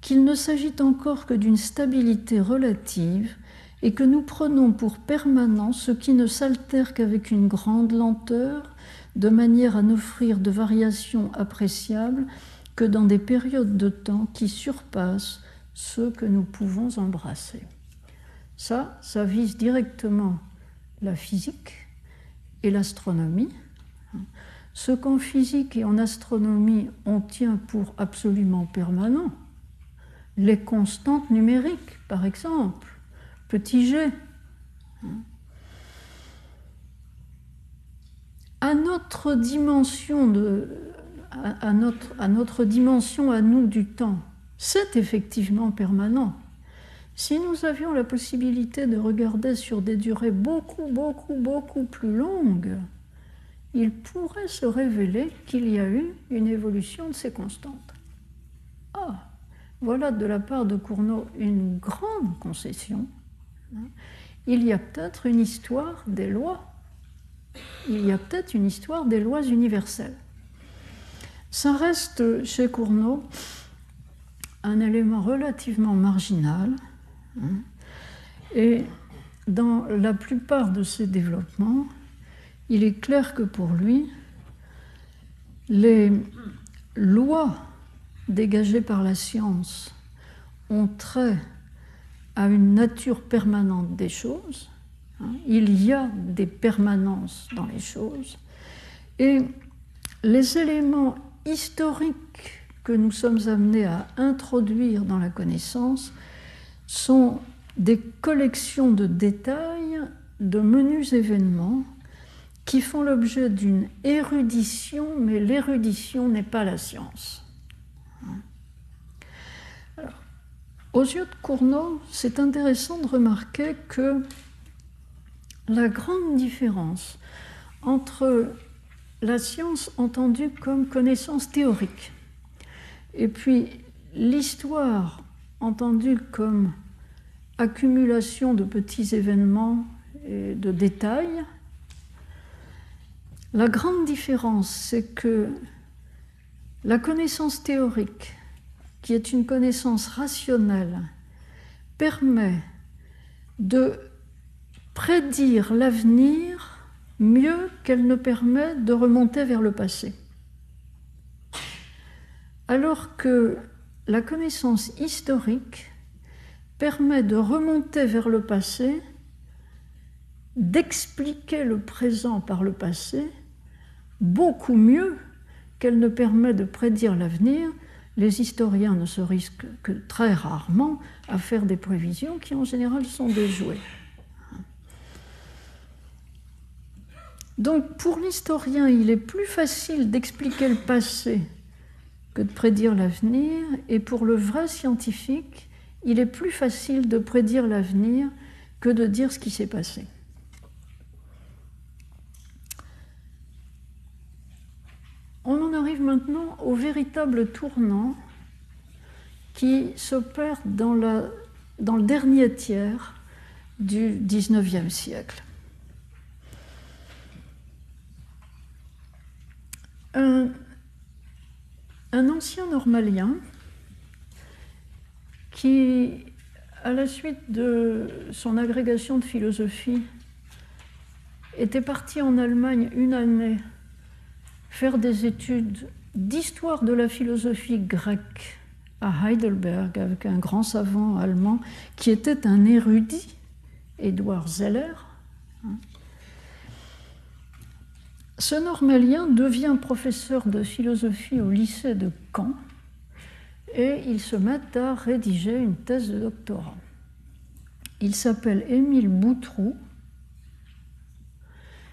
qu'il ne s'agit encore que d'une stabilité relative et que nous prenons pour permanent ce qui ne s'altère qu'avec une grande lenteur, de manière à n'offrir de variations appréciables que dans des périodes de temps qui surpassent ceux que nous pouvons embrasser. Ça, ça vise directement la physique et l'astronomie. Ce qu'en physique et en astronomie on tient pour absolument permanent, les constantes numériques, par exemple, petit g. À notre dimension de, à notre, à notre dimension à nous du temps, c'est effectivement permanent. Si nous avions la possibilité de regarder sur des durées beaucoup, beaucoup, beaucoup plus longues, il pourrait se révéler qu'il y a eu une évolution de ces constantes. Ah, voilà de la part de Cournot une grande concession. Il y a peut-être une histoire des lois. Il y a peut-être une histoire des lois universelles. Ça reste chez Cournot un élément relativement marginal Hein. Et dans la plupart de ces développements, il est clair que pour lui, les lois dégagées par la science ont trait à une nature permanente des choses. Hein. Il y a des permanences dans les choses. Et les éléments historiques que nous sommes amenés à introduire dans la connaissance sont des collections de détails de menus événements qui font l'objet d'une érudition, mais l'érudition n'est pas la science. aux yeux de Cournot, c'est intéressant de remarquer que la grande différence entre la science entendue comme connaissance théorique et puis l'histoire entendue comme accumulation de petits événements et de détails. La grande différence, c'est que la connaissance théorique, qui est une connaissance rationnelle, permet de prédire l'avenir mieux qu'elle ne permet de remonter vers le passé. Alors que la connaissance historique permet de remonter vers le passé, d'expliquer le présent par le passé, beaucoup mieux qu'elle ne permet de prédire l'avenir. Les historiens ne se risquent que très rarement à faire des prévisions qui en général sont déjouées. Donc pour l'historien, il est plus facile d'expliquer le passé que de prédire l'avenir, et pour le vrai scientifique, il est plus facile de prédire l'avenir que de dire ce qui s'est passé. On en arrive maintenant au véritable tournant qui s'opère dans, le dernier tiers du XIXe siècle. Un, ancien normalien qui, à la suite de son agrégation de philosophie, était parti en Allemagne une année faire des études d'histoire de la philosophie grecque à Heidelberg avec un grand savant allemand qui était un érudit, Édouard Zeller. Ce normalien devient professeur de philosophie au lycée de Caen et il se met à rédiger une thèse de doctorat. Il s'appelle Émile Boutroux.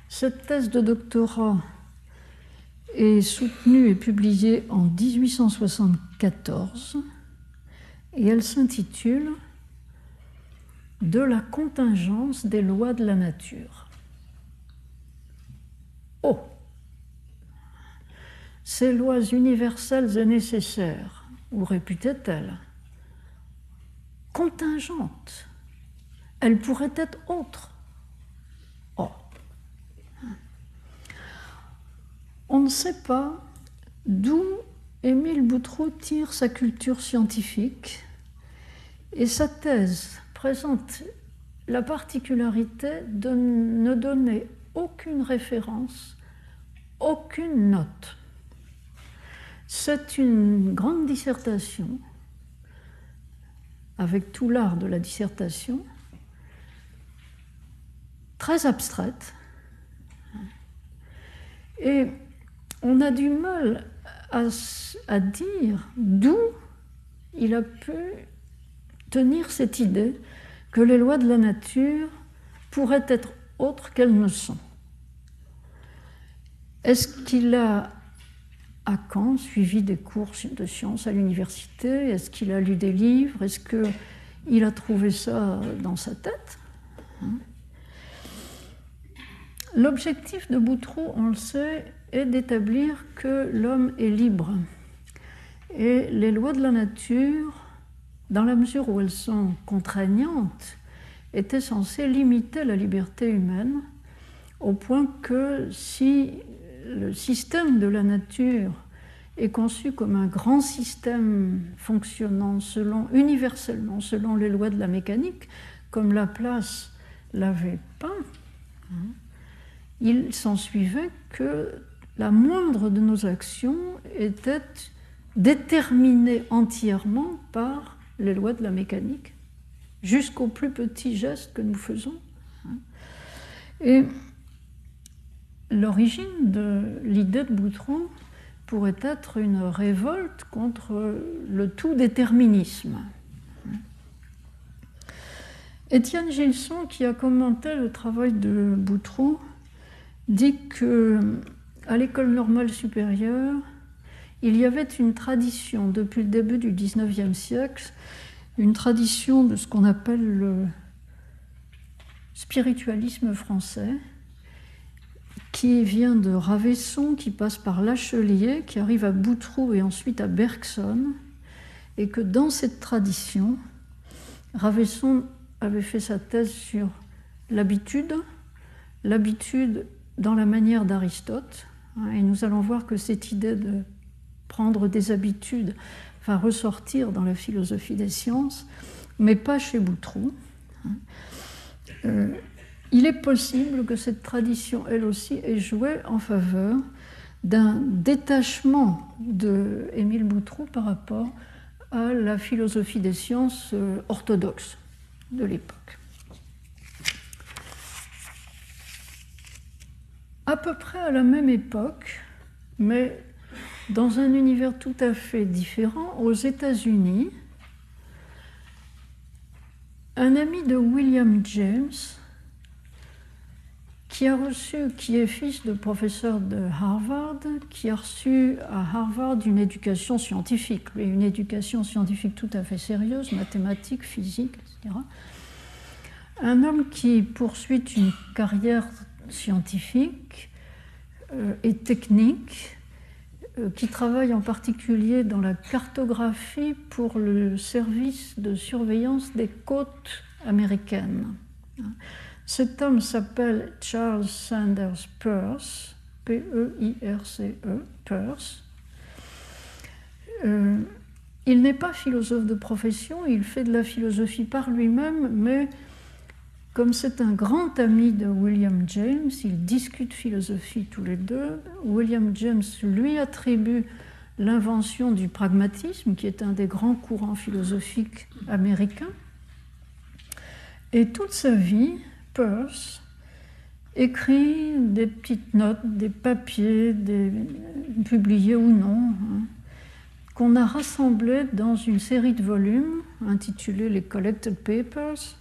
Cette thèse de doctorat est soutenue et publiée en 1874 et elle s'intitule De la contingence des lois de la nature. Oh Ces lois universelles et nécessaires, ou réputait-elle, contingentes, elles pourraient être autres. Oh On ne sait pas d'où Émile Boutroux tire sa culture scientifique et sa thèse présente la particularité de ne donner aucune référence, aucune note. C'est une grande dissertation avec tout l'art de la dissertation, très abstraite. Et on a du mal à, dire d'où il a pu tenir cette idée que les lois de la nature pourraient être autres qu'elles ne sont. Est-ce qu'il a, à Caen, suivi des cours de sciences à l'université? Est-ce qu'il a lu des livres? Est-ce qu'il a trouvé ça dans sa tête? Hein? L'objectif de Boutroux, on le sait, est d'établir que l'homme est libre. Et les lois de la nature, dans la mesure où elles sont contraignantes, étaient censées limiter la liberté humaine, au point que si le système de la nature est conçu comme un grand système fonctionnant selon, universellement selon les lois de la mécanique, comme Laplace l'avait peint, hein, il s'ensuivait que la moindre de nos actions était déterminée entièrement par les lois de la mécanique, jusqu'au plus petit geste que nous faisons. Et l'origine de l'idée de Boutron pourrait être une révolte contre le tout déterminisme. Étienne Gilson, qui a commenté le travail de Boutron, dit que à l'école normale supérieure, il y avait une tradition depuis le début du XIXe siècle, une tradition de ce qu'on appelle le spiritualisme français, qui vient de Ravesson, qui passe par Lachelier, qui arrive à Boutroux et ensuite à Bergson, et que dans cette tradition, Ravesson avait fait sa thèse sur l'habitude, l'habitude dans la manière d'Aristote. Hein, et nous allons voir que cette idée de prendre des habitudes va ressortir dans la philosophie des sciences, mais pas chez Boutroux. Euh, il est possible que cette tradition, elle aussi, ait joué en faveur d'un détachement de Émile Boutroux par rapport à la philosophie des sciences euh, orthodoxe de l'époque. à peu près à la même époque, mais dans un univers tout à fait différent, aux États-Unis, un ami de William James, qui est fils de professeur de Harvard, qui a reçu à Harvard une éducation scientifique, une éducation scientifique tout à fait sérieuse, mathématiques, physique, etc. Un homme qui poursuit une carrière scientifique euh, et technique qui travaille en particulier dans la cartographie pour le service de surveillance des côtes américaines. Cet homme s'appelle Charles Sanders Peirce P-E-I-R-C-E, Peirce. Euh, il n'est pas philosophe de profession, il fait de la philosophie par lui-même, mais comme c'est un grand ami de William James, ils discutent philosophie tous les deux. William James lui attribue l'invention du pragmatisme, qui est un des grands courants philosophiques américains. Et toute sa vie, Peirce écrit des petites notes, des papiers, publiés ou non, hein, qu'on a rassemblés dans une série de volumes intitulés les Collected Papers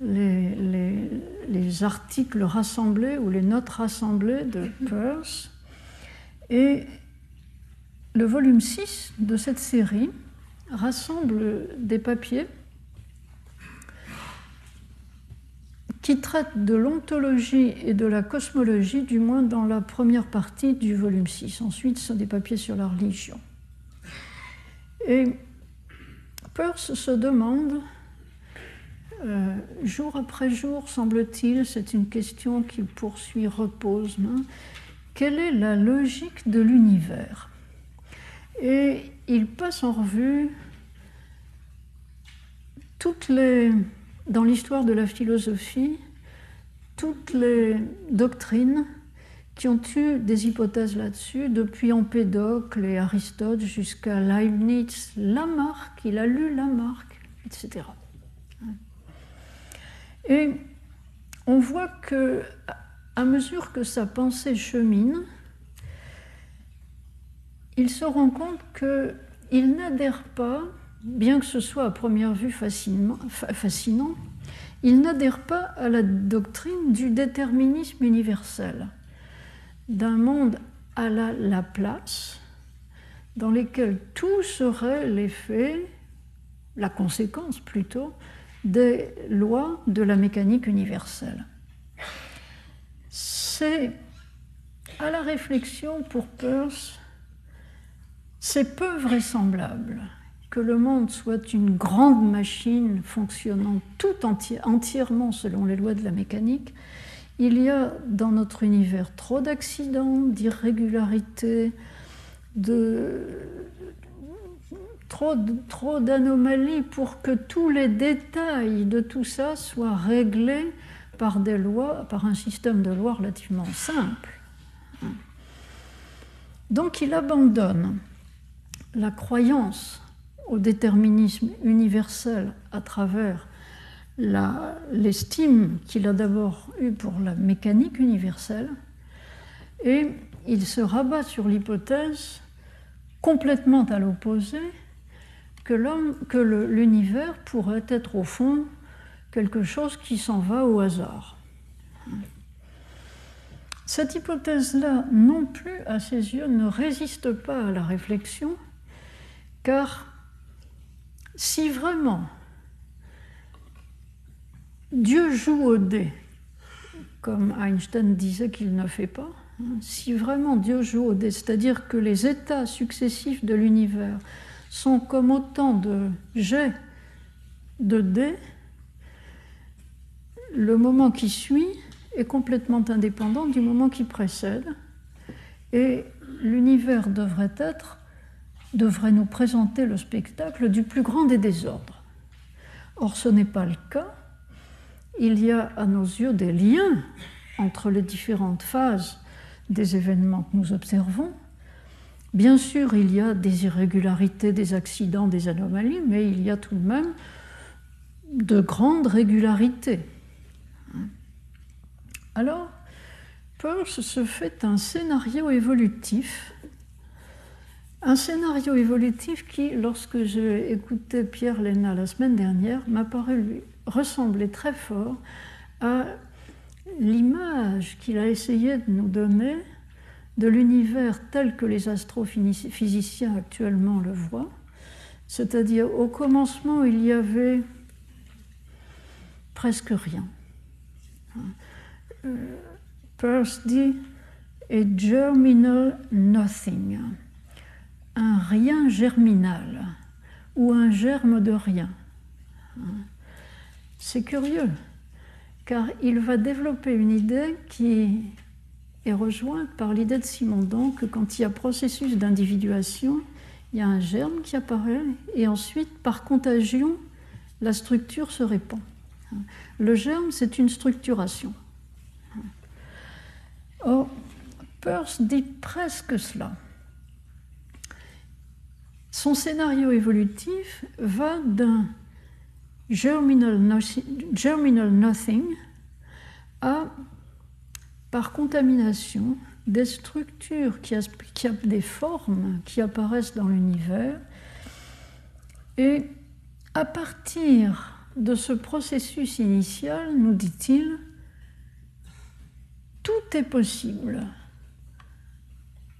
les, articles rassemblés ou les notes rassemblées de Peirce. Et le volume 6 de cette série rassemble des papiers qui traitent de l'ontologie et de la cosmologie, du moins dans la première partie du volume 6. Ensuite, ce sont des papiers sur la religion. Et Peirce se demande euh, jour après jour, semble-t-il, c'est une question qu'il poursuit, repose. Hein. quelle est la logique de l'univers? Et il passe en revue toutes les, dans l'histoire de la philosophie, toutes les doctrines qui ont eu des hypothèses là-dessus, depuis Empédocle et Aristote jusqu'à Leibniz, Lamarck, il a lu Lamarck, etc. Et on voit que, à mesure que sa pensée chemine, il se rend compte qu'il n'adhère pas, bien que ce soit à première vue fascinant, il n'adhère pas à la doctrine du déterminisme universel, d'un monde à la Laplace, dans lequel tout serait l'effet, la conséquence plutôt, des lois de la mécanique universelle. C'est à la réflexion pour Peirce, c'est peu vraisemblable que le monde soit une grande machine fonctionnant tout entièrement selon les lois de la mécanique. Il y a dans notre univers trop d'accidents, d'irrégularités, de, trop, trop d'anomalies pour que tous les détails de tout ça soient réglés par des lois, par un système de lois relativement simple. Donc il abandonne la croyance au déterminisme universel à travers l'estime qu'il a d'abord eue pour la mécanique universelle et il se rabat sur l'hypothèse complètement à l'opposé que l'homme, que l'univers pourrait être au fond quelque chose qui s'en va au hasard. Cette hypothèse-là, non plus à ses yeux, ne résiste pas à la réflexion, car si vraiment Dieu joue au dé, comme Einstein disait qu'il ne fait pas, si vraiment Dieu joue au dé, c'est-à-dire que les états successifs de l'univers sont comme autant de jets de dés. Le moment qui suit est complètement indépendant du moment qui précède et l'univers devrait être, devrait nous présenter le spectacle du plus grand des désordres. Or, ce n'est pas le cas. Il y a à nos yeux des liens entre les différentes phases des événements que nous observons, Bien sûr, il y a des irrégularités, des accidents, des anomalies, mais il y a tout de même de grandes régularités. Alors, Peirce se fait un scénario évolutif, un scénario évolutif qui, lorsque j'ai écouté Pierre Léna la semaine dernière, m'a paru lui ressembler très fort à l'image qu'il a essayé de nous donner de l'univers tel que les astrophysiciens actuellement le voient, c'est-à-dire au commencement il y avait presque rien. Euh, Peirce dit a germinal nothing, un rien germinal ou un germe de rien. C'est curieux, car il va développer une idée qui est rejointe par l'idée de Simondon que quand il y a processus d'individuation, il y a un germe qui apparaît et ensuite, par contagion, la structure se répand. Le germe, c'est une structuration. Or, Peirce dit presque cela. Son scénario évolutif va d'un germinal, nothing à, par contamination, des structures qui, qui, des formes qui apparaissent dans l'univers. Et à partir de ce processus initial, nous dit-il, tout est possible.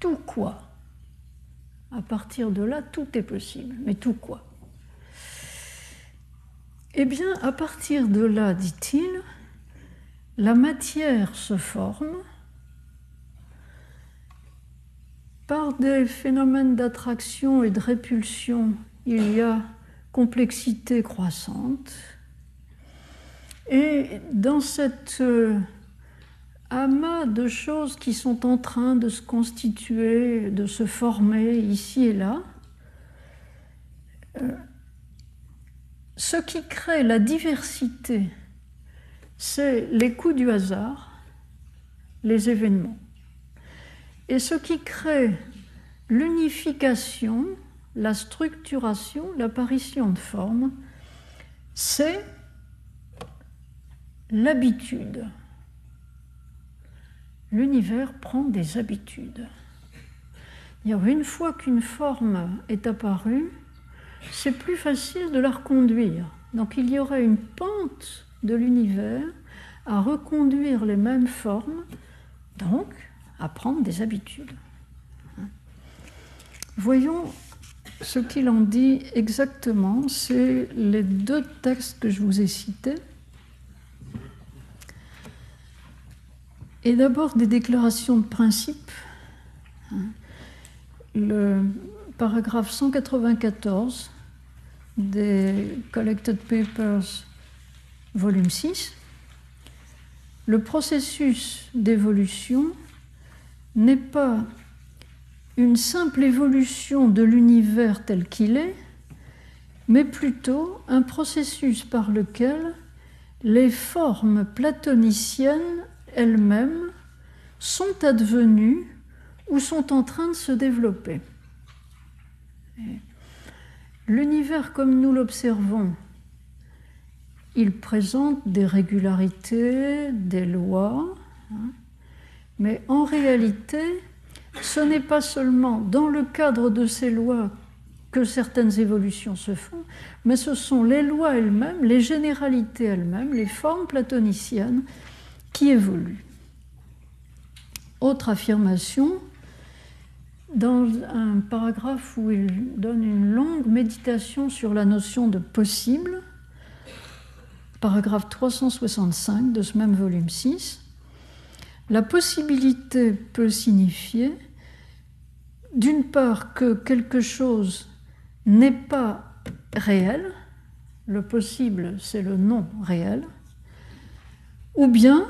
Tout quoi À partir de là, tout est possible. Mais tout quoi Eh bien, à partir de là, dit-il, la matière se forme par des phénomènes d'attraction et de répulsion. Il y a complexité croissante. Et dans cette euh, amas de choses qui sont en train de se constituer, de se former ici et là, euh, ce qui crée la diversité, c'est les coups du hasard, les événements. Et ce qui crée l'unification, la structuration, l'apparition de formes, c'est l'habitude l'univers prend des habitudes. Une fois qu'une forme est apparue, c'est plus facile de la reconduire. Donc il y aurait une pente de l'univers à reconduire les mêmes formes, donc à prendre des habitudes. Voyons ce qu'il en dit exactement. C'est les deux textes que je vous ai cités. Et d'abord des déclarations de principe. Le paragraphe 194 des Collected Papers, volume 6. Le processus d'évolution n'est pas une simple évolution de l'univers tel qu'il est, mais plutôt un processus par lequel les formes platoniciennes elles-mêmes sont advenues ou sont en train de se développer. L'univers comme nous l'observons, il présente des régularités, des lois, hein, mais en réalité, ce n'est pas seulement dans le cadre de ces lois que certaines évolutions se font, mais ce sont les lois elles-mêmes, les généralités elles-mêmes, les formes platoniciennes qui évolue. Autre affirmation, dans un paragraphe où il donne une longue méditation sur la notion de possible, paragraphe 365 de ce même volume 6, la possibilité peut signifier d'une part que quelque chose n'est pas réel, le possible c'est le non réel, ou bien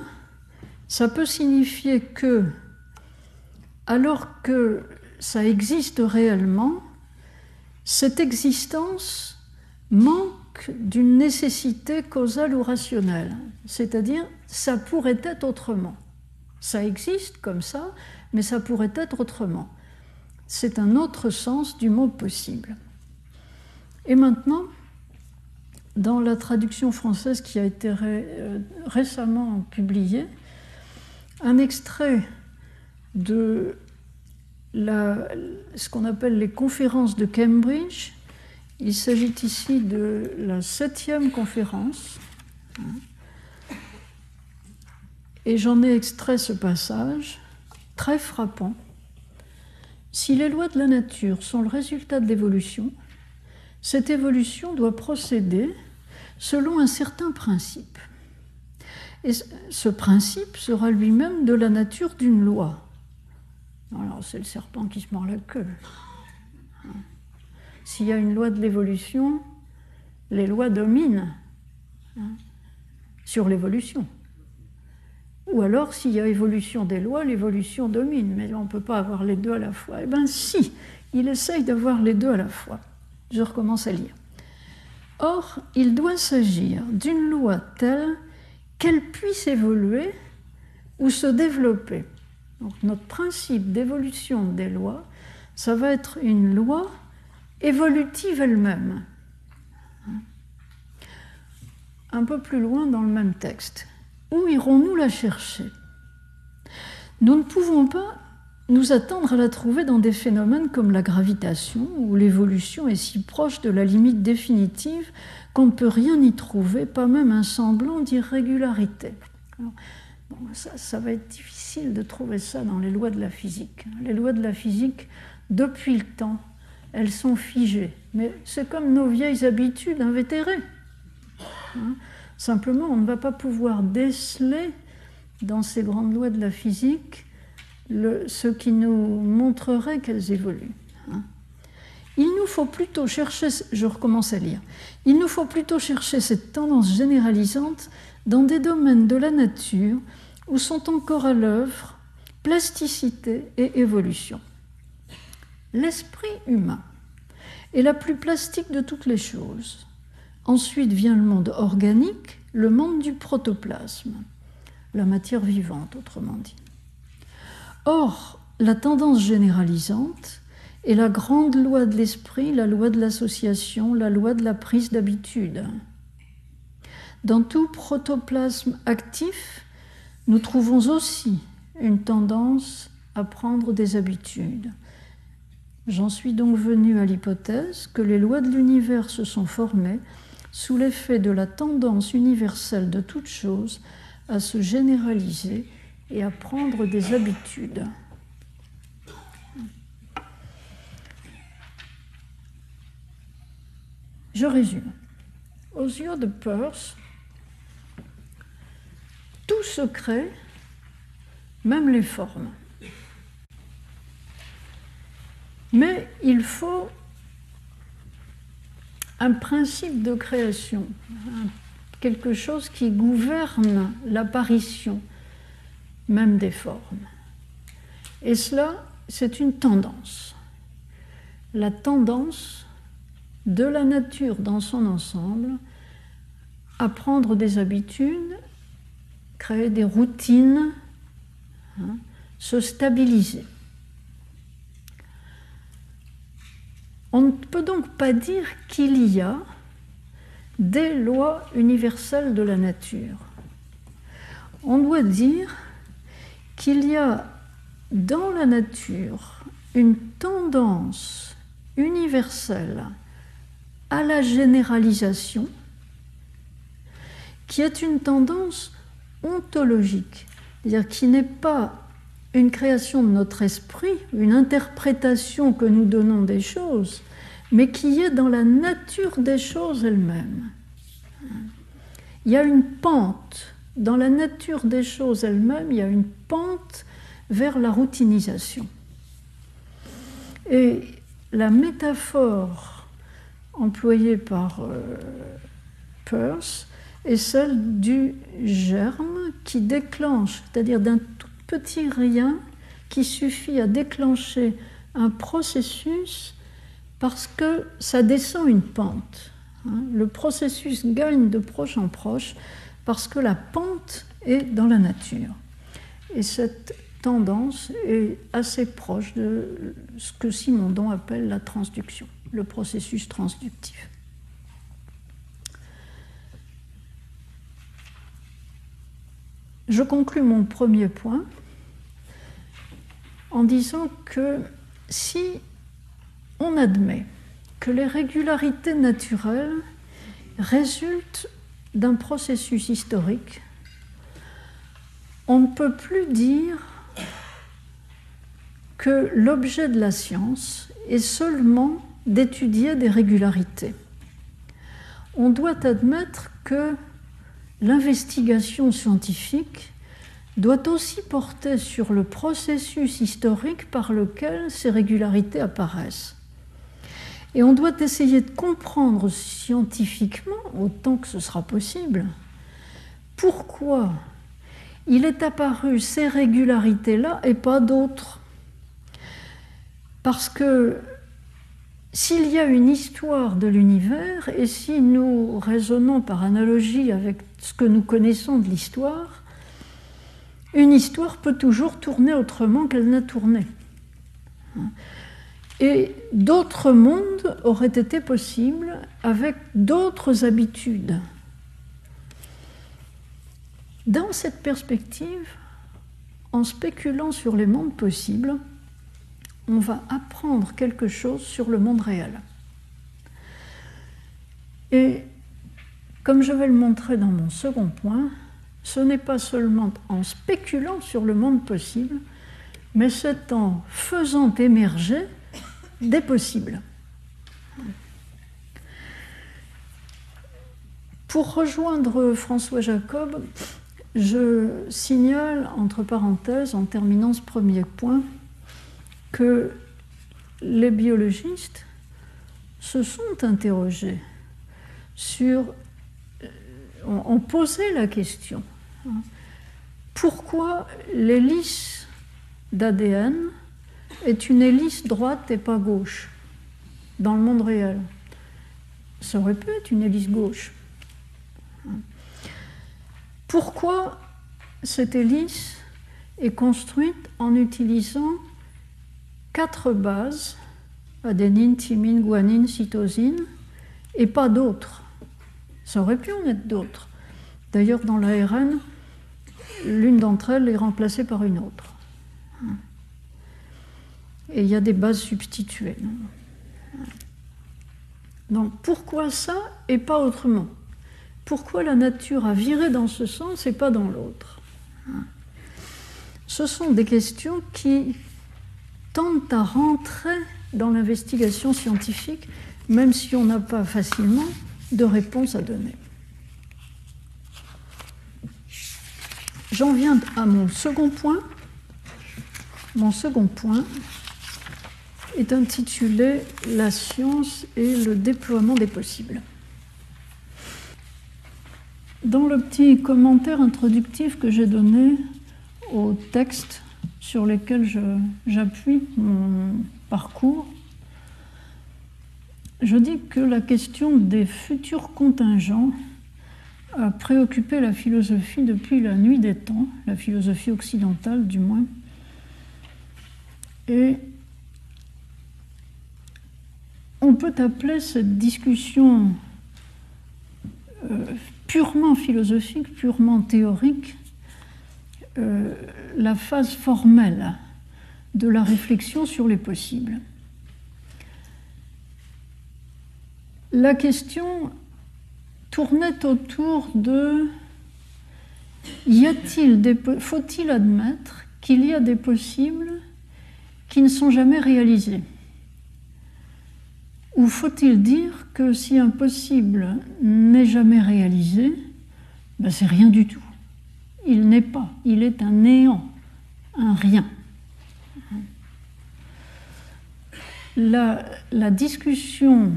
ça peut signifier que, alors que ça existe réellement, cette existence manque d'une nécessité causale ou rationnelle. C'est-à-dire, ça pourrait être autrement. Ça existe comme ça, mais ça pourrait être autrement. C'est un autre sens du mot possible. Et maintenant, dans la traduction française qui a été euh, récemment publiée, un extrait de ce qu'on appelle les conférences de Cambridge. Il s'agit ici de la septième conférence. Et j'en ai extrait ce passage très frappant. Si les lois de la nature sont le résultat de l'évolution, cette évolution doit procéder selon un certain principe. Et ce principe sera lui-même de la nature d'une loi. Alors c'est le serpent qui se mord la queue. S'il y a une loi de l'évolution, les lois dominent hein, sur l'évolution. Ou alors, s'il y a évolution des lois, l'évolution domine, mais on ne peut pas avoir les deux à la fois. Eh bien si, il essaye d'avoir les deux à la fois. Je recommence à lire. Or, il doit s'agir d'une loi telle qu'elle puisse évoluer ou se développer. Donc, notre principe d'évolution des lois, ça va être une loi évolutive elle-même. Un peu plus loin dans le même texte. Où irons-nous la chercher? Nous ne pouvons pas nous attendre à la trouver dans des phénomènes comme la gravitation, où l'évolution est si proche de la limite définitive qu'on ne peut rien y trouver, pas même un semblant d'irrégularité. ça, ça, va être difficile de trouver ça dans les lois de la physique. Les lois de la physique, depuis le temps, elles sont figées. Mais c'est comme nos vieilles habitudes invétérées. Hein Simplement, on ne va pas pouvoir déceler dans ces grandes lois de la physique ce qui nous montrerait qu'elles évoluent. Hein. Il nous faut plutôt chercher, je recommence à lire, il nous faut plutôt chercher cette tendance généralisante dans des domaines de la nature où sont encore à l'œuvre plasticité et évolution. L'esprit humain est la plus plastique de toutes les choses. Ensuite vient le monde organique, le monde du protoplasme, la matière vivante autrement dit. Or, la tendance généralisante est la grande loi de l'esprit, la loi de l'association, la loi de la prise d'habitude. Dans tout protoplasme actif, nous trouvons aussi une tendance à prendre des habitudes. J'en suis donc venu à l'hypothèse que les lois de l'univers se sont formées sous l'effet de la tendance universelle de toute chose à se généraliser et à prendre des habitudes. Je résume. Aux yeux de Peirce, tout se crée, même les formes. Mais il faut un principe de création, quelque chose qui gouverne l'apparition même des formes. Et cela, c'est une tendance. La tendance de la nature dans son ensemble à prendre des habitudes, créer des routines, hein, se stabiliser. On ne peut donc pas dire qu'il y a des lois universelles de la nature. On doit dire qu'il y a dans la nature une tendance universelle à la généralisation qui est une tendance ontologique, c'est-à-dire qui n'est pas une création de notre esprit, une interprétation que nous donnons des choses, mais qui est dans la nature des choses elles-mêmes. Il y a une pente, dans la nature des choses elles-mêmes, il y a une pente vers la routinisation. Et la métaphore employée par euh, Peirce est celle du germe qui déclenche, c'est-à-dire d'un petit rien qui suffit à déclencher un processus parce que ça descend une pente. Hein. Le processus gagne de proche en proche parce que la pente est dans la nature. Et cette tendance est assez proche de ce que Simondon appelle la transduction, le processus transductif. Je conclus mon premier point en disant que si on admet que les régularités naturelles résultent d'un processus historique, on ne peut plus dire que l'objet de la science est seulement d'étudier des régularités. On doit admettre que l'investigation scientifique doit aussi porter sur le processus historique par lequel ces régularités apparaissent. Et on doit essayer de comprendre scientifiquement, autant que ce sera possible, pourquoi il est apparu ces régularités-là et pas d'autres. Parce que s'il y a une histoire de l'univers, et si nous raisonnons par analogie avec ce que nous connaissons de l'histoire, une histoire peut toujours tourner autrement qu'elle n'a tourné. Et d'autres mondes auraient été possibles avec d'autres habitudes. Dans cette perspective, en spéculant sur les mondes possibles, on va apprendre quelque chose sur le monde réel. Et comme je vais le montrer dans mon second point, ce n'est pas seulement en spéculant sur le monde possible, mais c'est en faisant émerger des possibles. Pour rejoindre François Jacob, je signale, entre parenthèses, en terminant ce premier point, que les biologistes se sont interrogés sur, ont posé la question, pourquoi l'hélice d'ADN est une hélice droite et pas gauche dans le monde réel? Ça aurait pu être une hélice gauche. Pourquoi cette hélice est construite en utilisant quatre bases, adénine, thymine, guanine, cytosine, et pas d'autres? Ça aurait pu en être d'autres. D'ailleurs, dans l'ARN, l'une d'entre elles est remplacée par une autre. Et il y a des bases substituées. Donc pourquoi ça et pas autrement? Pourquoi la nature a viré dans ce sens et pas dans l'autre? Ce sont des questions qui tendent à rentrer dans l'investigation scientifique, même si on n'a pas facilement de réponse à donner. J'en viens à mon second point. Mon second point est intitulé La science et le déploiement des possibles. Dans le petit commentaire introductif que j'ai donné au texte sur lesquels j'appuie mon parcours, je dis que la question des futurs contingents a préoccupé la philosophie depuis la nuit des temps, la philosophie occidentale du moins. Et on peut appeler cette discussion euh, purement philosophique, purement théorique, euh, la phase formelle de la réflexion sur les possibles. La question tournait autour de faut-il admettre qu'il y a des possibles qui ne sont jamais réalisés? Ou faut-il dire que si un possible n'est jamais réalisé, ben c'est rien du tout. Il n'est pas, il est un néant, un rien. La discussion,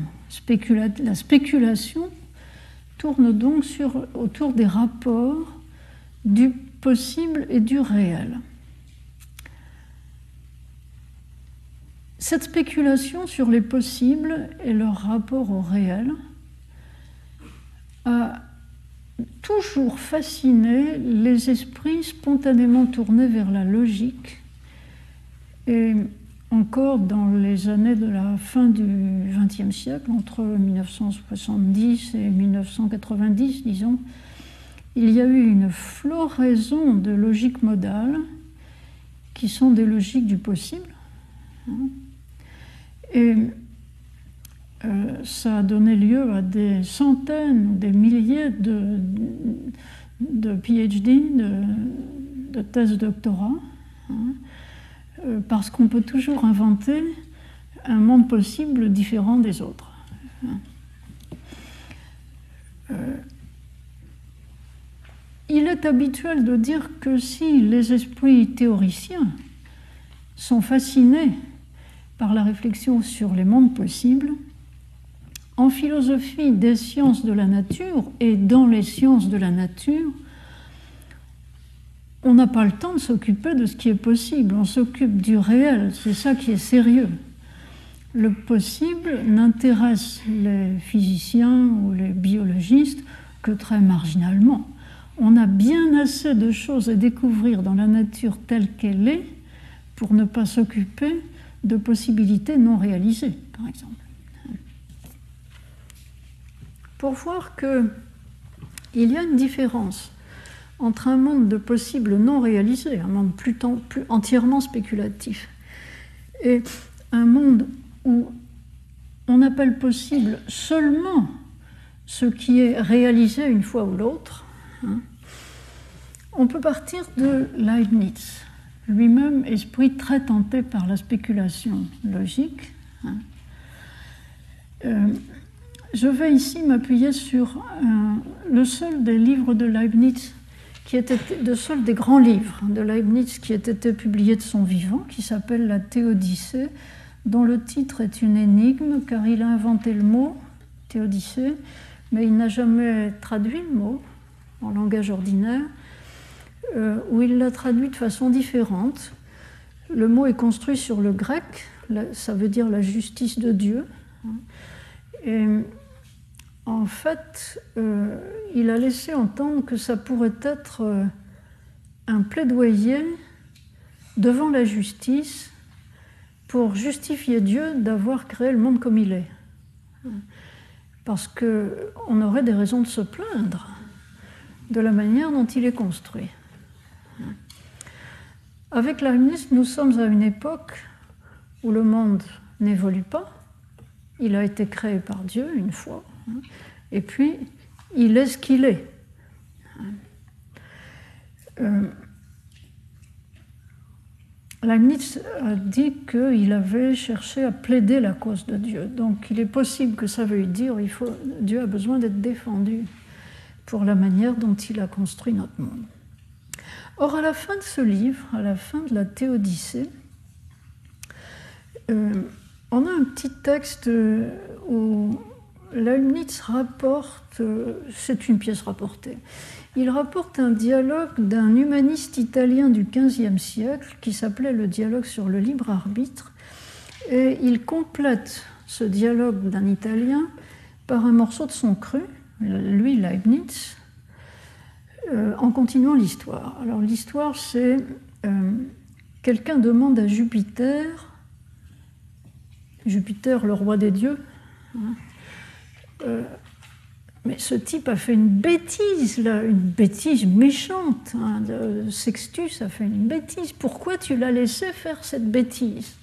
la spéculation tourne donc sur, autour des rapports du possible et du réel. Cette spéculation sur les possibles et leur rapport au réel a toujours fasciné les esprits spontanément tournés vers la logique. Et encore dans les années de la fin du XXe siècle, entre 1970 et 1990, disons, il y a eu une floraison de logiques modales qui sont des logiques du possible. Hein, et euh, ça a donné lieu à des centaines, des milliers de, de PhD, de, thèses doctorat, hein, parce qu'on peut toujours inventer un monde possible différent des autres. Euh, il est habituel de dire que si les esprits théoriciens sont fascinés par la réflexion sur les mondes possibles, en philosophie des sciences de la nature et dans les sciences de la nature, on n'a pas le temps de s'occuper de ce qui est possible, on s'occupe du réel, c'est ça qui est sérieux. Le possible n'intéresse les physiciens ou les biologistes que très marginalement. On a bien assez de choses à découvrir dans la nature telle qu'elle est pour ne pas s'occuper de possibilités non réalisées, par exemple. Pour voir qu'il y a une différence entre un monde de possibles non réalisés, un monde plus, entièrement spéculatif, et un monde où on appelle possible seulement ce qui est réalisé une fois ou l'autre, hein, on peut partir de Leibniz, lui-même esprit très tenté par la spéculation logique. Hein. Euh, je vais ici m'appuyer sur le seul des livres de Leibniz qui était le seul des grands livres de Leibniz qui ait été publié de son vivant, qui s'appelle La Théodicée, dont le titre est une énigme car il a inventé le mot Théodicée, mais il n'a jamais traduit le mot en langage ordinaire, euh, ou il l'a traduit de façon différente. Le mot est construit sur le grec, ça veut dire la justice de Dieu. Et en fait, euh, il a laissé entendre que ça pourrait être euh, un plaidoyer devant la justice pour justifier Dieu d'avoir créé le monde comme il est. Parce qu'on aurait des raisons de se plaindre de la manière dont il est construit. Avec l'Arménisme, nous sommes à une époque où le monde n'évolue pas. Il a été créé par Dieu une fois et puis, il est ce qu'il est. Euh, Leibniz a dit qu'il avait cherché à plaider la cause de Dieu. Donc il est possible que ça veuille dire il faut, Dieu a besoin d'être défendu pour la manière dont il a construit notre monde. Or, à la fin de ce livre, à la fin de la Théodicée, euh, on a un petit texte où Leibniz rapporte, euh, c'est une pièce rapportée, il rapporte un dialogue d'un humaniste italien du XVe siècle qui s'appelait le dialogue sur le libre arbitre, et il complète ce dialogue d'un Italien par un morceau de son cru, lui Leibniz, euh, en continuant l'histoire. Alors l'histoire, c'est euh, quelqu'un demande à Jupiter, Jupiter le roi des dieux, hein, euh, mais ce type a fait une bêtise, là, une bêtise méchante. Hein, Sextus a fait une bêtise. Pourquoi tu l'as laissé faire cette bêtise?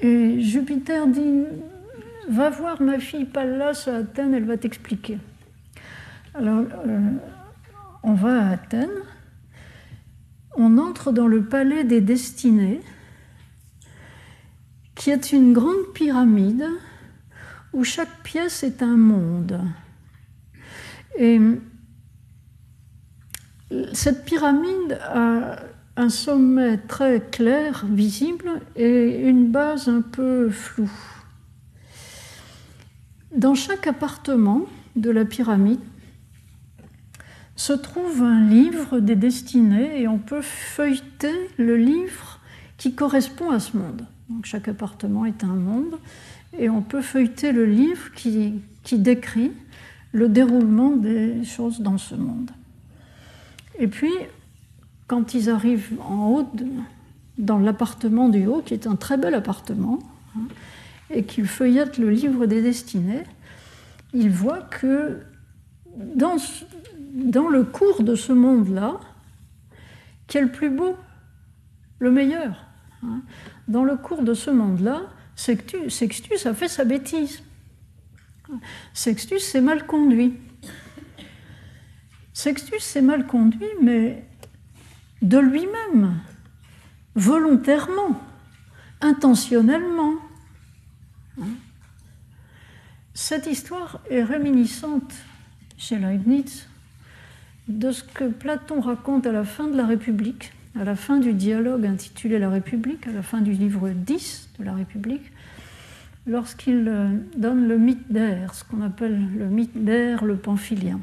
Et Jupiter dit Va voir ma fille Pallas à Athènes, elle va t'expliquer. Alors, euh, on va à Athènes, on entre dans le palais des destinées, qui est une grande pyramide où chaque pièce est un monde. Et cette pyramide a un sommet très clair, visible, et une base un peu floue. Dans chaque appartement de la pyramide se trouve un livre des destinées et on peut feuilleter le livre qui correspond à ce monde. Donc chaque appartement est un monde et on peut feuilleter le livre qui, décrit le déroulement des choses dans ce monde. Et puis, quand ils arrivent en haut, dans l'appartement du haut, qui est un très bel appartement, hein, et qu'ils feuillettent le livre des destinées, ils voient que dans, le cours de ce monde-là, qui est le plus beau, le meilleur, dans le cours de ce monde-là, Sextus, a fait sa bêtise. Sextus s'est mal conduit. Sextus s'est mal conduit, mais de lui-même, volontairement, intentionnellement. Cette histoire est réminiscente chez Leibniz de ce que Platon raconte à la fin de la République, à la fin du dialogue intitulé La République, à la fin du livre 10 de la République, lorsqu'il euh, donne le mythe d'Air, ce qu'on appelle le mythe d'Air le pamphilien.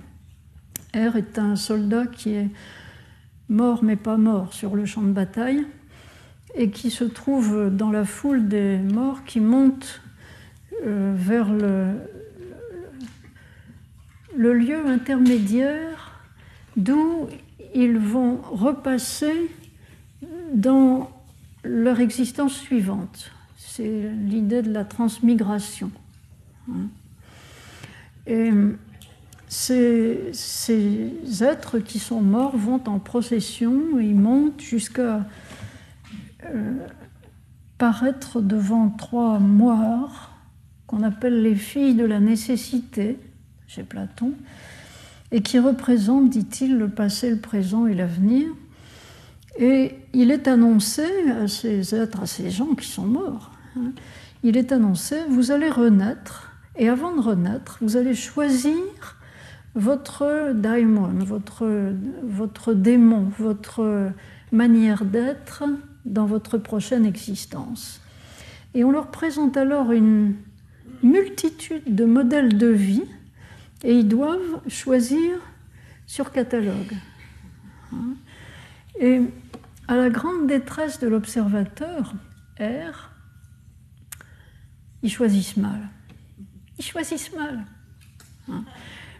Air est un soldat qui est mort mais pas mort sur le champ de bataille, et qui se trouve dans la foule des morts qui montent euh, vers le, le lieu intermédiaire d'où ils vont repasser dans leur existence suivante. C'est l'idée de la transmigration. Hein. Et ces, êtres qui sont morts vont en procession, ils montent jusqu'à euh, paraître devant trois moires qu'on appelle les filles de la nécessité, chez Platon, et qui représentent, dit-il, le passé, le présent et l'avenir. Et il est annoncé à ces êtres, à ces gens qui sont morts, hein, il est annoncé, vous allez renaître, et avant de renaître, vous allez choisir votre daimon, votre, votre démon, votre manière d'être dans votre prochaine existence. Et on leur présente alors une multitude de modèles de vie et ils doivent choisir sur catalogue. Hein. Et à la grande détresse de l'observateur, R, ils choisissent mal. Ils choisissent mal. Hein.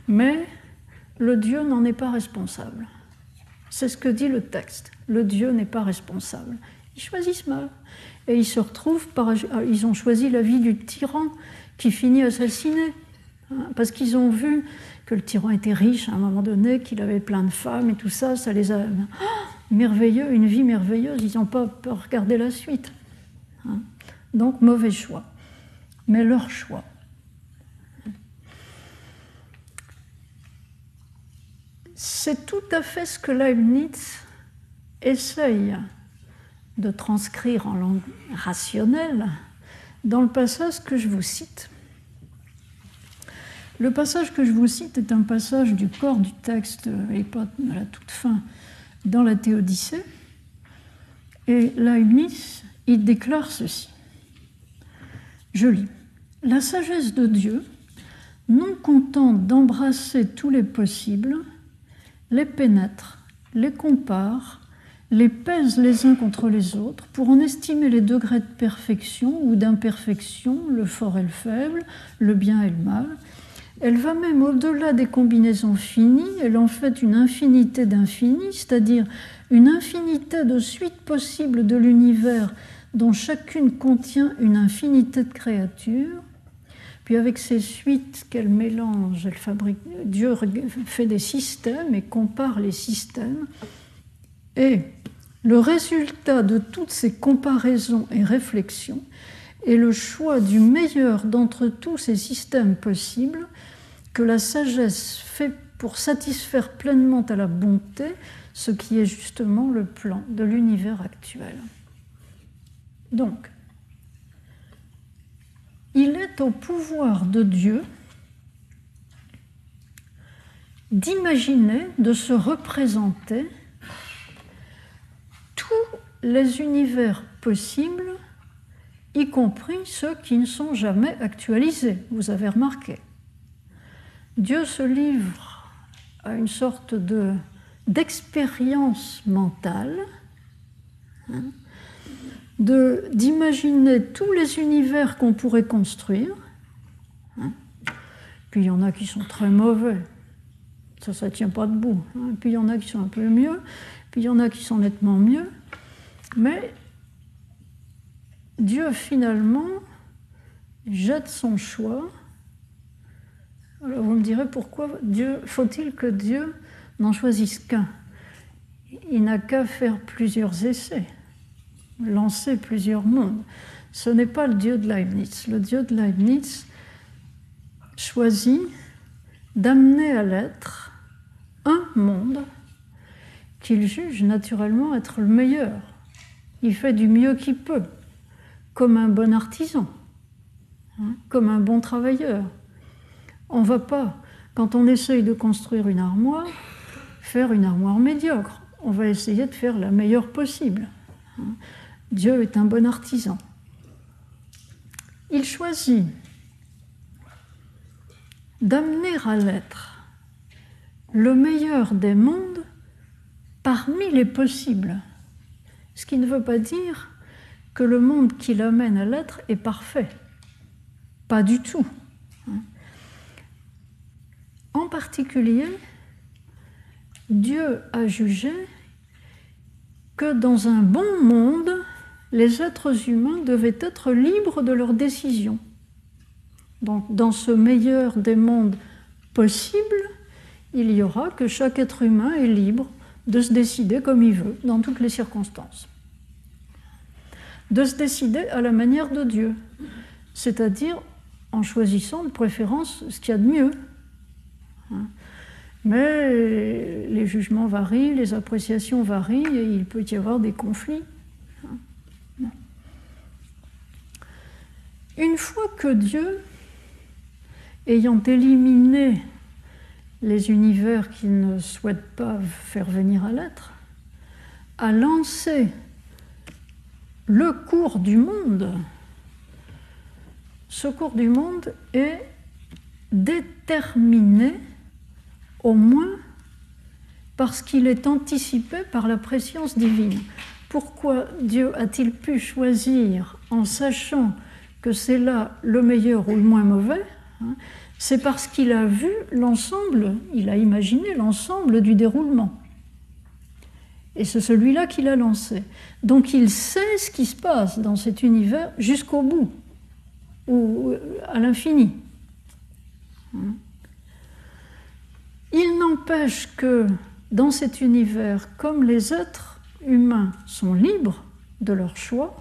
Mais le Dieu n'en est pas responsable. C'est ce que dit le texte. Le Dieu n'est pas responsable. Ils choisissent mal. Et ils se retrouvent par. Ils ont choisi la vie du tyran qui finit assassiné. Hein, parce qu'ils ont vu que le tyran était riche à un moment donné, qu'il avait plein de femmes et tout ça, ça les a. Oh, merveilleux, une vie merveilleuse, ils n'ont pas peur regarder la suite. Hein. Donc mauvais choix. Mais leur choix. C'est tout à fait ce que Leibniz essaye de transcrire en langue rationnelle dans le passage que je vous cite. Le passage que je vous cite est un passage du corps du texte, et pas à la toute fin, dans la Théodicée. Et Leibniz, il déclare ceci. Je lis. La sagesse de Dieu, non contente d'embrasser tous les possibles, les pénètre, les compare, les pèse les uns contre les autres pour en estimer les degrés de perfection ou d'imperfection, le fort et le faible, le bien et le mal. Elle va même au-delà des combinaisons finies, elle en fait une infinité d'infinis, c'est-à-dire une infinité de suites possibles de l'univers dont chacune contient une infinité de créatures. Puis avec ces suites qu'elle mélange, Dieu fait des systèmes et compare les systèmes. Et le résultat de toutes ces comparaisons et réflexions est le choix du meilleur d'entre tous ces systèmes possibles que la sagesse fait pour satisfaire pleinement à la bonté ce qui est justement le plan de l'univers actuel. Donc, il est au pouvoir de Dieu d'imaginer, de se représenter tous les univers possibles, y compris ceux qui ne sont jamais actualisés, vous avez remarqué. Dieu se livre à une sorte de, d'expérience mentale, hein, d'imaginer tous les univers qu'on pourrait construire. Hein. Puis il y en a qui sont très mauvais, ça, ça ne tient pas debout. Hein. Puis il y en a qui sont un peu mieux, puis il y en a qui sont nettement mieux. Mais Dieu, finalement, jette son choix. Alors vous me direz pourquoi Dieu, faut-il que Dieu n'en choisisse qu'un? Il n'a qu'à faire plusieurs essais lancer plusieurs mondes. Ce n'est pas le Dieu de Leibniz. Le Dieu de Leibniz choisit d'amener à l'être un monde qu'il juge naturellement être le meilleur. Il fait du mieux qu'il peut, comme un bon artisan, hein, comme un bon travailleur. On ne va pas, quand on essaye de construire une armoire, faire une armoire médiocre. On va essayer de faire la meilleure possible. Dieu est un bon artisan. Il choisit d'amener à l'être le meilleur des mondes par parmi les possibles. Ce qui ne veut pas dire que le monde qui l'amène à l'être est parfait. Pas du tout. En particulier, Dieu a jugé que dans un bon monde, les êtres humains devaient être libres de leurs décisions. Donc, dans ce meilleur des mondes possibles, il y aura que chaque être humain est libre de se décider comme il veut, dans toutes les circonstances. De se décider à la manière de Dieu, c'est-à-dire en choisissant de préférence ce qu'il y a de mieux. Hein. Mais les jugements varient, les appréciations varient et il peut y avoir des conflits. Hein. Une fois que Dieu, ayant éliminé les univers qu'il ne souhaite pas faire venir à l'être, a lancé le cours du monde. Ce cours du monde est déterminé au moins parce qu'il est anticipé par la préscience divine. Pourquoi Dieu a-t-il pu choisir en sachant que c'est là le meilleur ou le moins mauvais hein, c'est parce qu'il a vu l'ensemble, il a imaginé l'ensemble du déroulement. Et c'est celui-là qu'il a lancé. Donc il sait ce qui se passe dans cet univers jusqu'au bout, ou à l'infini. Il n'empêche que dans cet univers, comme les êtres humains sont libres de leur choix,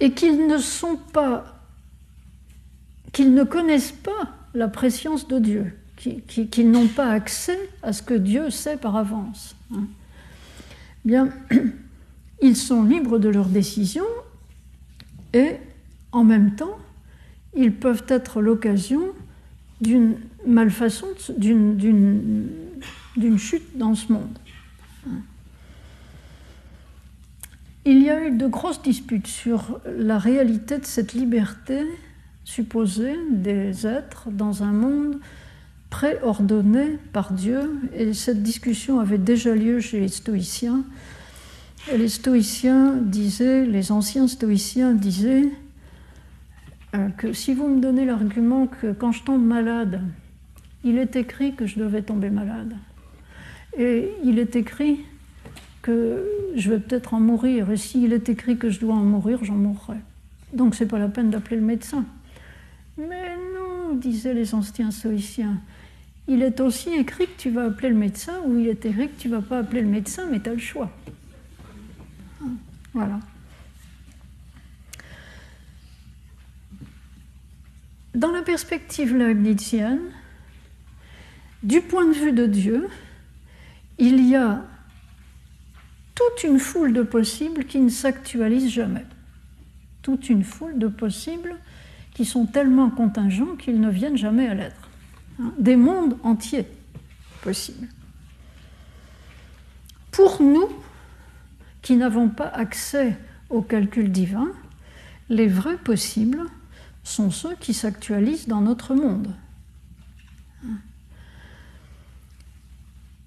et qu'ils ne sont pas qu'ils ne connaissent pas la préscience de Dieu, qu'ils n'ont pas accès à ce que Dieu sait par avance. Hein. Bien, ils sont libres de leurs décisions et en même temps, ils peuvent être l'occasion d'une malfaçon, d'une chute dans ce monde. Il y a eu de grosses disputes sur la réalité de cette liberté supposé des êtres dans un monde préordonné par Dieu. Et cette discussion avait déjà lieu chez les stoïciens. Et les stoïciens disaient, les anciens stoïciens disaient que si vous me donnez l'argument que quand je tombe malade, il est écrit que je devais tomber malade. Et il est écrit que je vais peut-être en mourir. Et s'il est écrit que je dois en mourir, j'en mourrai. Donc c'est pas la peine d'appeler le médecin. Mais non, disaient les anciens stoïciens. Il est aussi écrit que tu vas appeler le médecin ou il est écrit que tu vas pas appeler le médecin, mais tu as le choix. Voilà. Dans la perspective leibnizienne, du point de vue de Dieu, il y a toute une foule de possibles qui ne s'actualisent jamais. Toute une foule de possibles qui sont tellement contingents qu'ils ne viennent jamais à l'être. Hein, des mondes entiers possibles. Pour nous, qui n'avons pas accès au calcul divin, les vrais possibles sont ceux qui s'actualisent dans notre monde.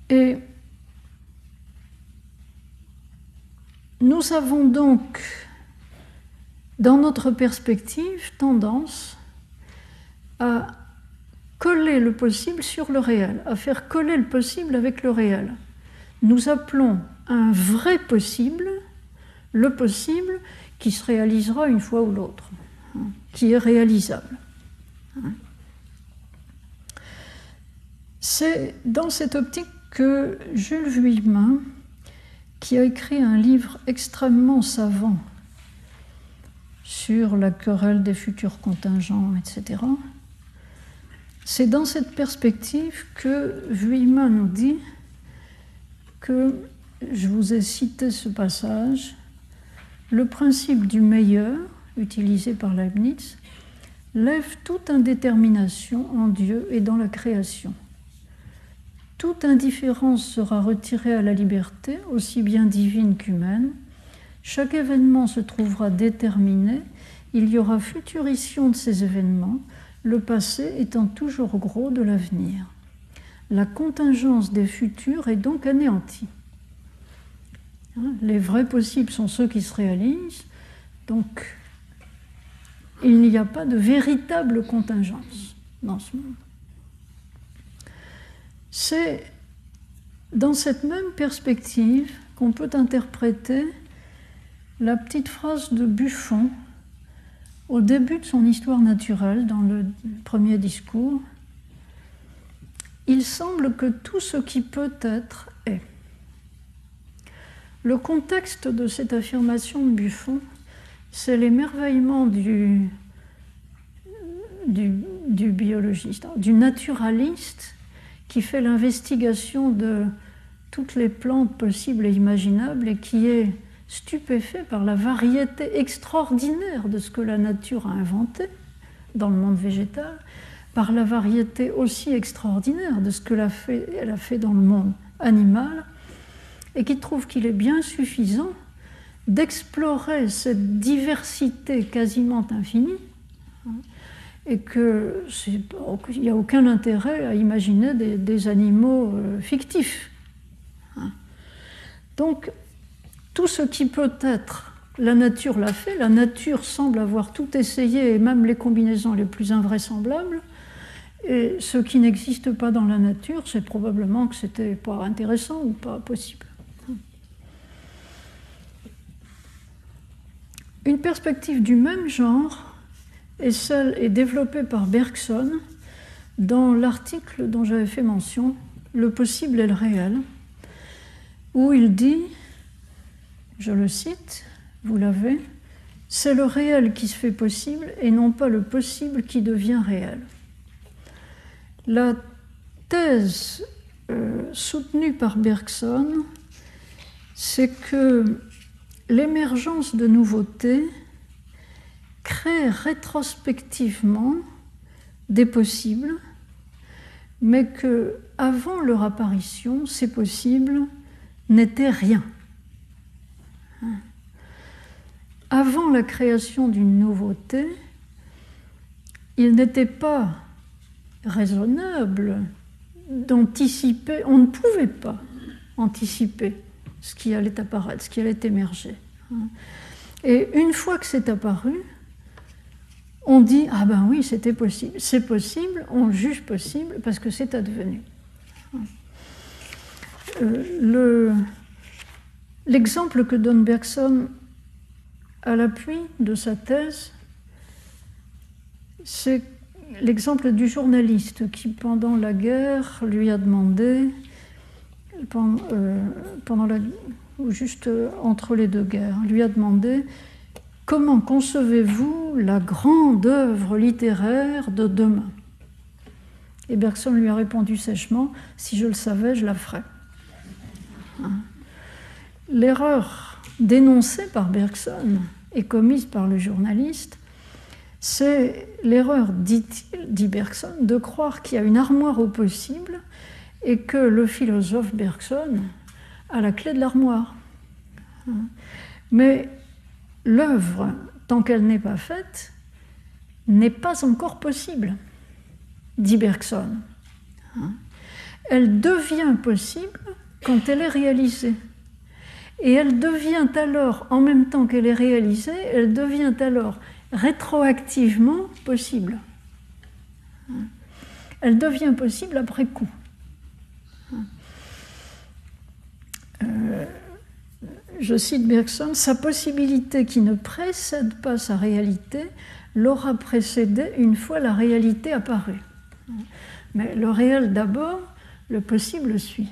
Et nous avons donc dans notre perspective, tendance à coller le possible sur le réel, à faire coller le possible avec le réel. Nous appelons un vrai possible le possible qui se réalisera une fois ou l'autre, qui est réalisable. C'est dans cette optique que Jules Vuillemin, qui a écrit un livre extrêmement savant sur la querelle des futurs contingents, etc. C'est dans cette perspective que Vuillemin nous dit que, je vous ai cité ce passage, le principe du meilleur, utilisé par Leibniz, lève toute indétermination en Dieu et dans la création. Toute indifférence sera retirée à la liberté, aussi bien divine qu'humaine, chaque événement se trouvera déterminé, il y aura futurition de ces événements, le passé étant toujours gros de l'avenir. la contingence des futurs est donc anéantie. Hein, les vrais possibles sont ceux qui se réalisent, donc il n'y a pas de véritable contingence dans ce monde. C'est dans cette même perspective qu'on peut interpréter la petite phrase de Buffon au début de son histoire naturelle, dans le premier discours. Il semble que tout ce qui peut être est. Le contexte de cette affirmation de Buffon, c'est l'émerveillement du, du, biologiste, du naturaliste qui fait l'investigation de toutes les plantes possibles et imaginables et qui est stupéfait par la variété extraordinaire de ce que la nature a inventé dans le monde végétal, par la variété aussi extraordinaire de ce qu'elle a fait dans le monde animal, et qui trouve qu'il est bien suffisant d'explorer cette diversité quasiment infinie, et qu'il n'y a aucun intérêt à imaginer des, animaux euh, fictifs. Hein. Donc, tout ce qui peut être, la nature l'a fait, la nature semble avoir tout essayé, et même les combinaisons les plus invraisemblables. Et ce qui n'existe pas dans la nature, c'est probablement que c'était pas intéressant ou pas possible. Une perspective du même genre est celle est développée par Bergson dans l'article dont j'avais fait mention, Le possible et le réel, où il dit je le cite, vous l'avez, c'est le réel qui se fait possible et non pas le possible qui devient réel. La thèse euh, soutenue par Bergson, c'est que l'émergence de nouveautés crée rétrospectivement des possibles, mais que avant leur apparition, ces possibles n'étaient rien. Avant la création d'une nouveauté, il n'était pas raisonnable d'anticiper, on ne pouvait pas anticiper ce qui allait apparaître, ce qui allait émerger. Et une fois que c'est apparu, on dit Ah ben oui, c'était possible. C'est possible, on juge possible parce que c'est advenu. Euh, le, L'exemple que donne Bergson à l'appui de sa thèse, c'est l'exemple du journaliste qui, pendant la guerre, lui a demandé, pendant, euh, la, juste entre les deux guerres, lui a demandé comment concevez-vous la grande œuvre littéraire de demain? Et Bergson lui a répondu sèchement si je le savais, je la ferais. Hein? L'erreur dénoncée par Bergson et commise par le journaliste, c'est l'erreur, dit-il, dit Bergson, de croire qu'il y a une armoire au possible et que le philosophe Bergson a la clé de l'armoire. Mais l'œuvre, tant qu'elle n'est pas faite, n'est pas encore possible, dit Bergson. Elle devient possible quand elle est réalisée. Et elle devient alors, en même temps qu'elle est réalisée, elle devient alors rétroactivement possible. Elle devient possible après coup. Euh, je cite Bergson, sa possibilité qui ne précède pas sa réalité l'aura précédée une fois la réalité apparue. Mais le réel d'abord, le possible suit.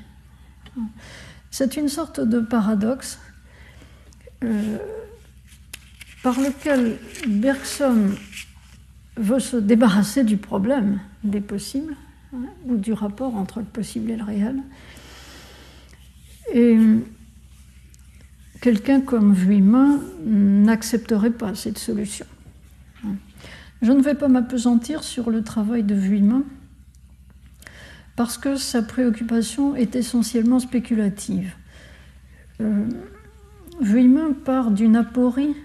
C'est une sorte de paradoxe euh, par lequel Bergson veut se débarrasser du problème des possibles, hein, ou du rapport entre le possible et le réel. Et quelqu'un comme Vuillemin n'accepterait pas cette solution. Je ne vais pas m'apesantir sur le travail de Vuillemin, parce que sa préoccupation est essentiellement spéculative. Euh, part d'une aporie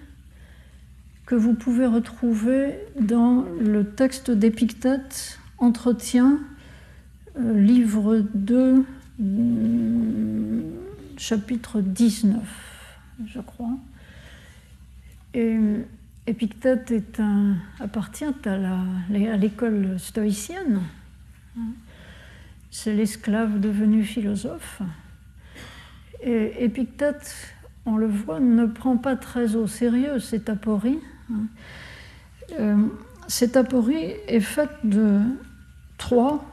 que vous pouvez retrouver dans le texte d'Épictète, Entretien euh, livre 2, chapitre 19, je crois. Et Épictète appartient à l'école stoïcienne. C'est l'esclave devenu philosophe. Et Épictète, on le voit, ne prend pas très au sérieux cette aporie. Euh, cette aporie est faite de trois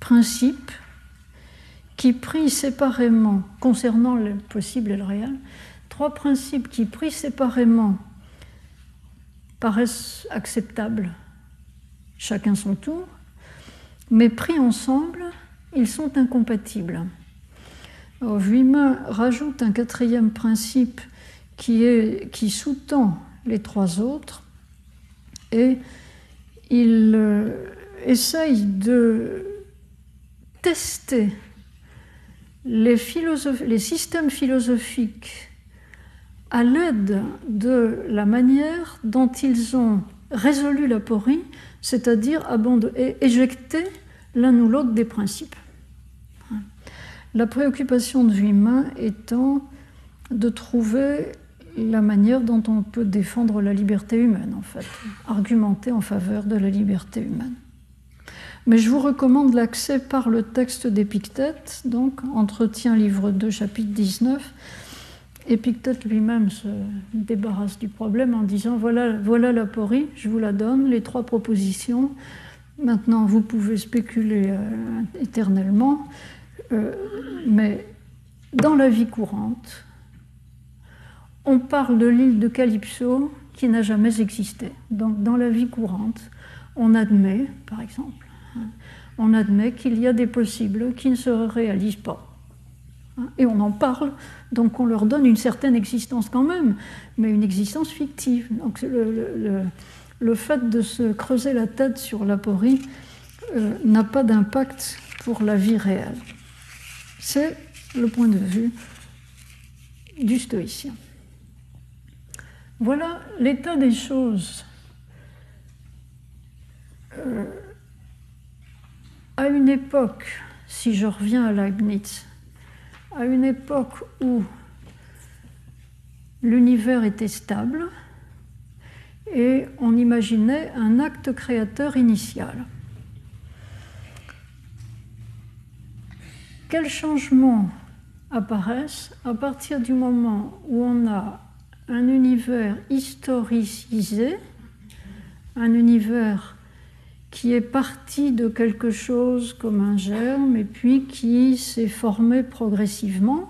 principes qui, pris séparément, concernant le possible et le réel, trois principes qui, pris séparément, paraissent acceptables, chacun son tour, mais pris ensemble, ils sont incompatibles. Vuillemin rajoute un quatrième principe qui, qui sous-tend les trois autres et il euh, essaye de tester les, systèmes philosophiques à l'aide de la manière dont ils ont résolu l'aporie, c'est-à-dire éjecté l'un ou l'autre des principes. La préoccupation de Vuillemin étant de trouver la manière dont on peut défendre la liberté humaine, en fait, argumenter en faveur de la liberté humaine. Mais je vous recommande l'accès par le texte d'Épictète, donc Entretien, livre 2, chapitre 19. Épictète lui-même se débarrasse du problème en disant voilà, voilà l'aporie, je vous la donne, les trois propositions. Maintenant, vous pouvez spéculer euh, éternellement, euh, mais dans la vie courante, on parle de l'île de Calypso qui n'a jamais existé. Donc, dans la vie courante, on admet, par exemple, on admet qu'il y a des possibles qui ne se réalisent pas. Hein, et on en parle, donc on leur donne une certaine existence quand même, mais une existence fictive. Donc le, fait de se creuser la tête sur l'aporie euh, n'a pas d'impact pour la vie réelle. C'est le point de vue du stoïcien. Voilà l'état des choses. Euh, à une époque, si je reviens à Leibniz, à une époque où l'univers était stable et on imaginait un acte créateur initial. Quels changements apparaissent à partir du moment où on a un univers historicisé, un univers qui est parti de quelque chose comme un germe et puis qui s'est formé progressivement,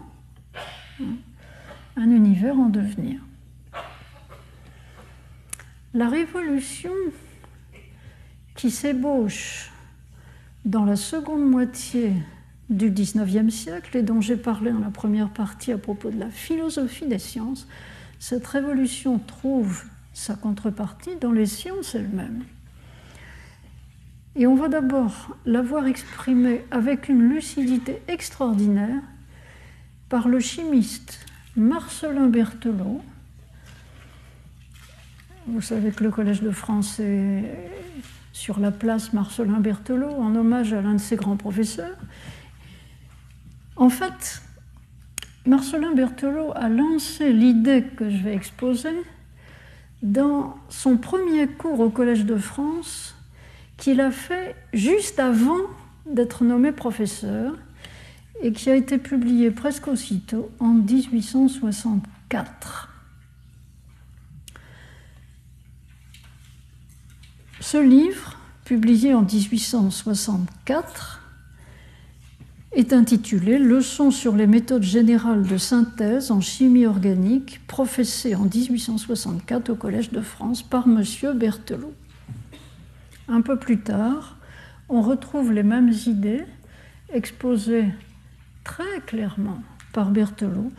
un univers en devenir. La révolution qui s'ébauche dans la seconde moitié du XIXe siècle et dont j'ai parlé dans la première partie à propos de la philosophie des sciences, cette révolution trouve sa contrepartie dans les sciences elles-mêmes. Et on va d'abord l'avoir exprimée avec une lucidité extraordinaire par le chimiste Marcelin Berthelot. Vous savez que le Collège de France est sur la place Marcelin Berthelot en hommage à l'un de ses grands professeurs. En fait, Marcelin Berthelot a lancé l'idée que je vais exposer dans son premier cours au Collège de France qu'il a fait juste avant d'être nommé professeur et qui a été publié presque aussitôt en 1864. Ce livre, publié en 1864, est intitulé Leçons sur les méthodes générales de synthèse en chimie organique, professé en 1864 au Collège de France par M. Berthelot. Un peu plus tard, on retrouve les mêmes idées exposées très clairement par Berthelot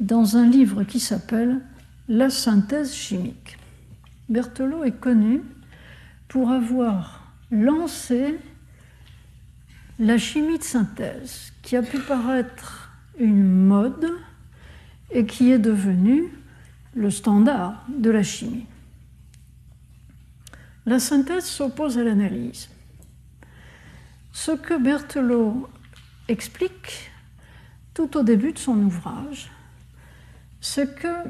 dans un livre qui s'appelle La synthèse chimique. Berthelot est connu pour avoir lancé la chimie de synthèse, qui a pu paraître une mode et qui est devenue le standard de la chimie. La synthèse s'oppose à l'analyse. ce que Berthelot explique tout au début de son ouvrage, c'est que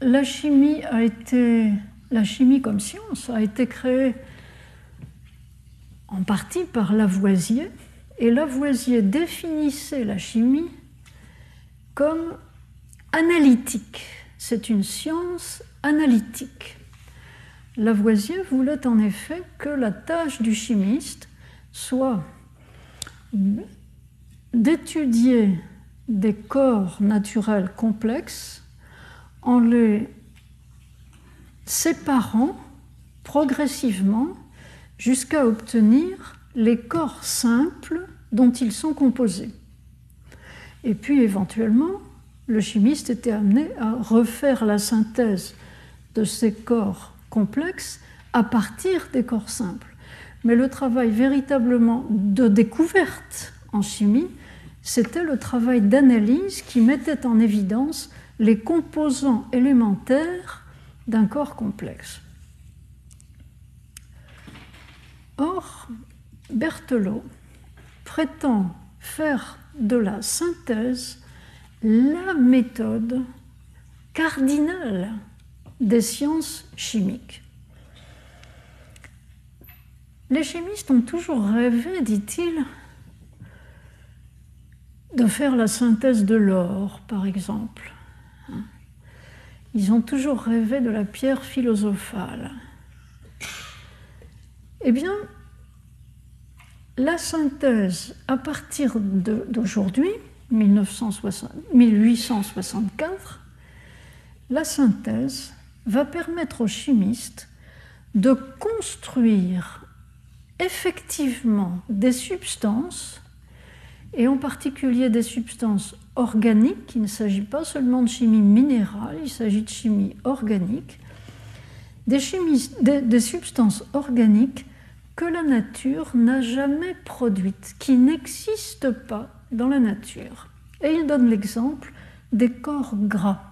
la chimie a été, la chimie comme science a été créée en partie par Lavoisier, et Lavoisier définissait la chimie comme analytique. C'est une science analytique. Lavoisier voulait en effet que la tâche du chimiste soit d'étudier des corps naturels complexes en les séparant progressivement jusqu'à obtenir les corps simples dont ils sont composés. Et puis éventuellement, le chimiste était amené à refaire la synthèse de ces corps complexes à partir des corps simples. Mais le travail véritablement de découverte en chimie, c'était le travail d'analyse qui mettait en évidence les composants élémentaires d'un corps complexe. Or, Berthelot prétend faire de la synthèse la méthode cardinale des sciences chimiques. Les chimistes ont toujours rêvé, dit-il, de faire la synthèse de l'or, par exemple. Ils ont toujours rêvé de la pierre philosophale. Eh bien, la synthèse, à partir d'aujourd'hui, 1864, la synthèse va permettre aux chimistes de construire effectivement des substances, et en particulier des substances organiques, il ne s'agit pas seulement de chimie minérale, il s'agit de chimie organique, des, substances organiques que la nature n'a jamais produites, qui n'existent pas dans la nature. Et il donne l'exemple des corps gras.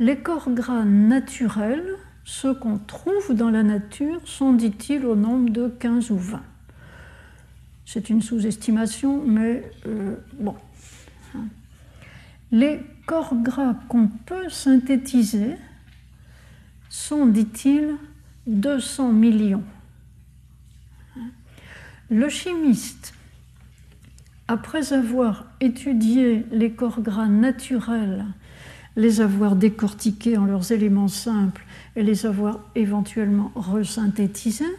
Les corps gras naturels, ceux qu'on trouve dans la nature, sont, dit-il, au nombre de 15 ou 20. C'est une sous-estimation, mais euh, bon. Les corps gras qu'on peut synthétiser sont, dit-il, 200 millions. Le chimiste, après avoir étudié les corps gras naturels, les avoir décortiqués en leurs éléments simples et les avoir éventuellement resynthétisés,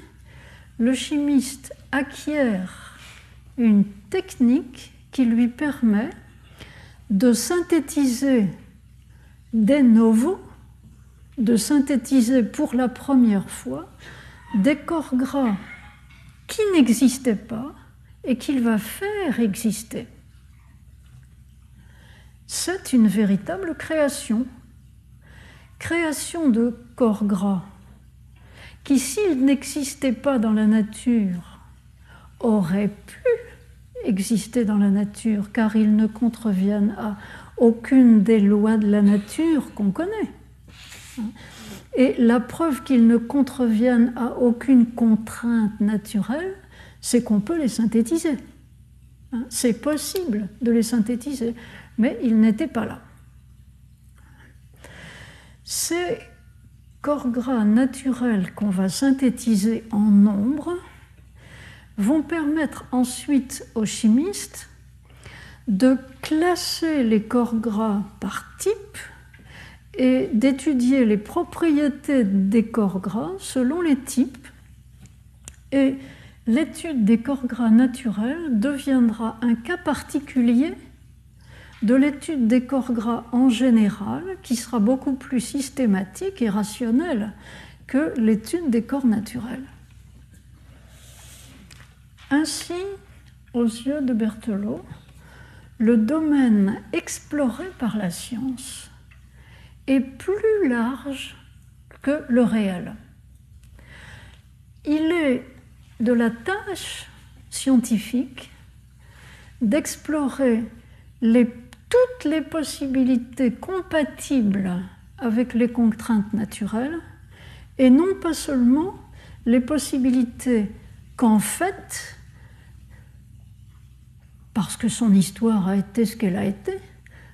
le chimiste acquiert une technique qui lui permet de synthétiser des novos, de synthétiser pour la première fois des corps gras qui n'existait pas et qu'il va faire exister. C'est une véritable création, création de corps gras, qui s'ils n'existaient pas dans la nature, auraient pu exister dans la nature, car ils ne contreviennent à aucune des lois de la nature qu'on connaît. Et la preuve qu'ils ne contreviennent à aucune contrainte naturelle, c'est qu'on peut les synthétiser. Hein, c'est possible de les synthétiser, mais ils n'étaient pas là. Ces corps gras naturels qu'on va synthétiser en nombre vont permettre ensuite aux chimistes de classer les corps gras par type et d'étudier les propriétés des corps gras selon les types. Et l'étude des corps gras naturels deviendra un cas particulier de l'étude des corps gras en général, qui sera beaucoup plus systématique et rationnelle que l'étude des corps naturels. Ainsi, aux yeux de Berthelot, le domaine exploré par la science est plus large que le réel. Il est de la tâche scientifique d'explorer toutes les possibilités compatibles avec les contraintes naturelles et non pas seulement les possibilités qu'en fait, parce que son histoire a été ce qu'elle a été,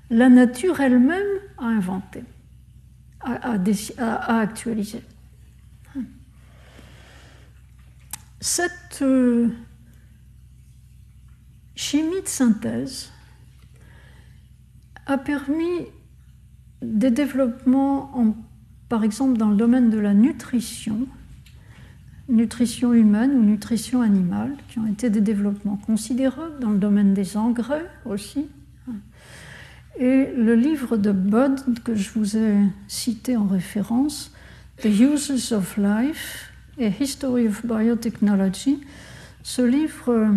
la nature elle-même a inventé, a, actualisé. Cette euh, chimie de synthèse a permis des développements, par exemple dans le domaine de la nutrition, nutrition humaine ou nutrition animale, qui ont été des développements considérables dans le domaine des engrais aussi. Et le livre de Budd que je vous ai cité en référence, The Uses of Life, a History of Biotechnology, ce livre,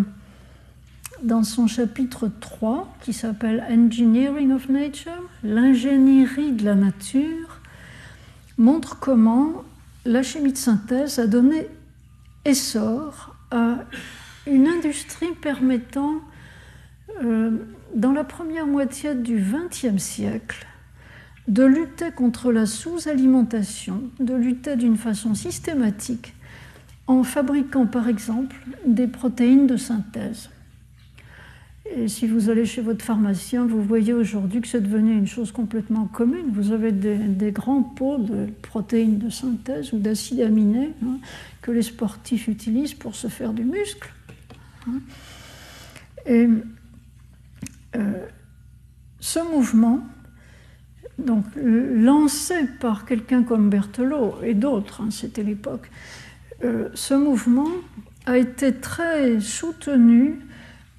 dans son chapitre 3, qui s'appelle Engineering of Nature, l'ingénierie de la nature, montre comment la chimie de synthèse a donné essor à une industrie permettant, euh, dans la première moitié du XXe siècle, de lutter contre la sous-alimentation, de lutter d'une façon systématique en fabriquant par exemple des protéines de synthèse. Et si vous allez chez votre pharmacien, vous voyez aujourd'hui que c'est devenu une chose complètement commune. Vous avez des, grands pots de protéines de synthèse ou d'acides aminés hein, que les sportifs utilisent pour se faire du muscle. Hein. Et euh, ce mouvement, donc lancé par quelqu'un comme Berthelot et d'autres, hein, c'était l'époque, euh, ce mouvement a été très soutenu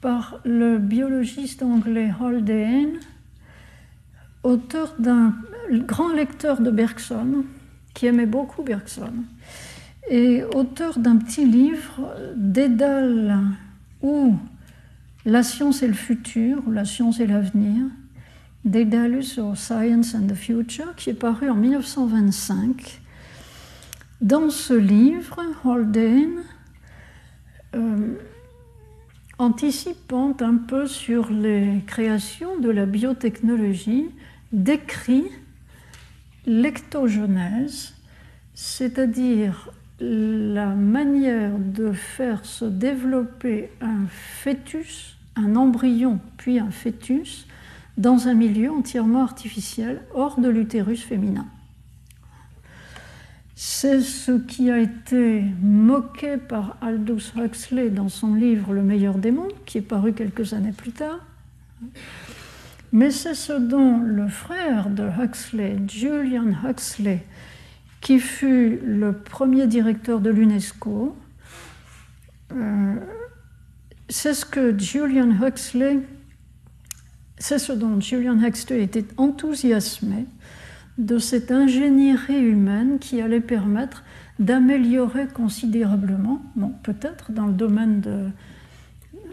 par le biologiste anglais Haldane, auteur d'un grand lecteur de Bergson, qui aimait beaucoup Bergson, et auteur d'un petit livre, Dédale, où la science est le futur, ou la science est l'avenir, Daedalus or Science and the Future, qui est paru en 1925. Dans ce livre, Haldane euh, anticipant un peu sur les créations de la biotechnologie, décrit l'ectogenèse, c'est-à-dire la manière de faire se développer un fœtus, un embryon, puis un fœtus, dans un milieu entièrement artificiel, hors de l'utérus féminin. C'est ce qui a été moqué par Aldous Huxley dans son livre Le meilleur des mondes, qui est paru quelques années plus tard. Mais c'est ce dont le frère de Huxley, Julian Huxley, qui fut le premier directeur de l'UNESCO, euh, c'est ce que Julian Huxley, c'est ce dont Julian Huxley était enthousiasmé de cette ingénierie humaine qui allait permettre d'améliorer considérablement, peut-être dans le domaine de...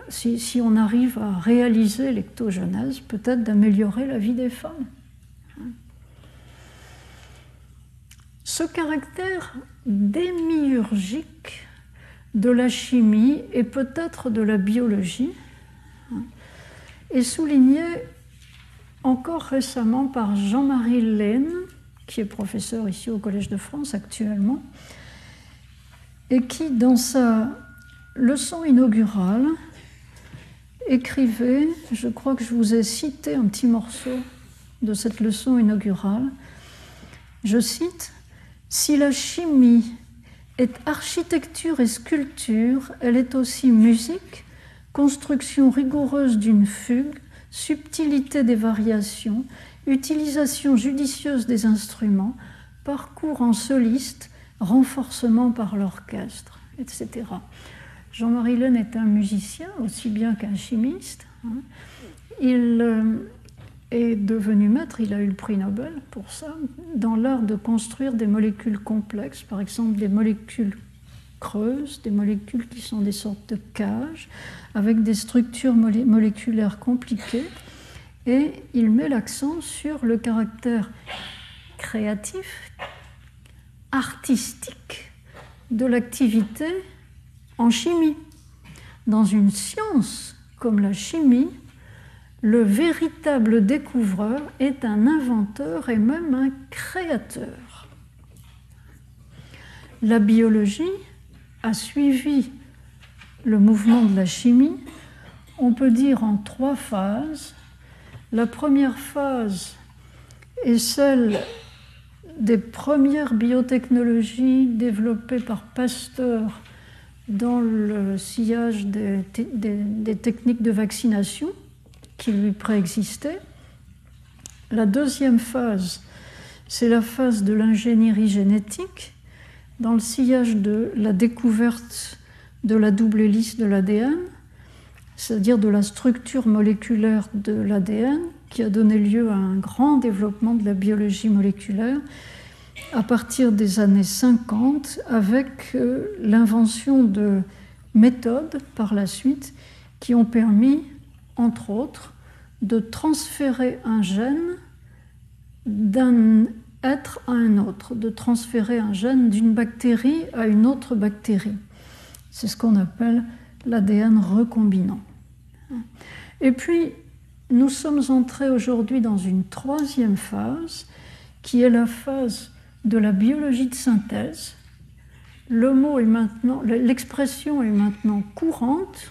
Si, on arrive à réaliser l'ectogenèse, peut-être d'améliorer la vie des femmes. Ce caractère démiurgique de la chimie et peut-être de la biologie est souligné encore récemment par Jean-Marie Laine, qui est professeur ici au Collège de France actuellement, et qui, dans sa leçon inaugurale, écrivait, je crois que je vous ai cité un petit morceau de cette leçon inaugurale, je cite, Si la chimie est architecture et sculpture, elle est aussi musique, construction rigoureuse d'une fugue, subtilité des variations, utilisation judicieuse des instruments, parcours en soliste, renforcement par l'orchestre, etc. Jean-Marie Laine est un musicien aussi bien qu'un chimiste. Hein. Il euh, est devenu maître, il a eu le prix Nobel pour ça, dans l'art de construire des molécules complexes, par exemple des molécules creuses, des molécules qui sont des sortes de cages, avec des structures moléculaires compliquées. Et il met l'accent sur le caractère créatif, artistique de l'activité en chimie. Dans une science comme la chimie, le véritable découvreur est un inventeur et même un créateur. La biologie a suivi le mouvement de la chimie, on peut dire en trois phases. La première phase est celle des premières biotechnologies développées par Pasteur dans le sillage des, techniques de vaccination qui lui préexistaient. La deuxième phase, c'est la phase de l'ingénierie génétique, dans le sillage de la découverte de la double hélice de l'ADN, c'est-à-dire de la structure moléculaire de l'ADN, qui a donné lieu à un grand développement de la biologie moléculaire à partir des années 50 avec euh, l'invention de méthodes par la suite qui ont permis, entre autres, de transférer un gène d'un être à un autre, de transférer un gène d'une bactérie à une autre bactérie. C'est ce qu'on appelle l'ADN recombinant. Et puis, nous sommes entrés aujourd'hui dans une troisième phase, qui est la phase de la biologie de synthèse. Le mot est maintenant, l'expression est maintenant courante.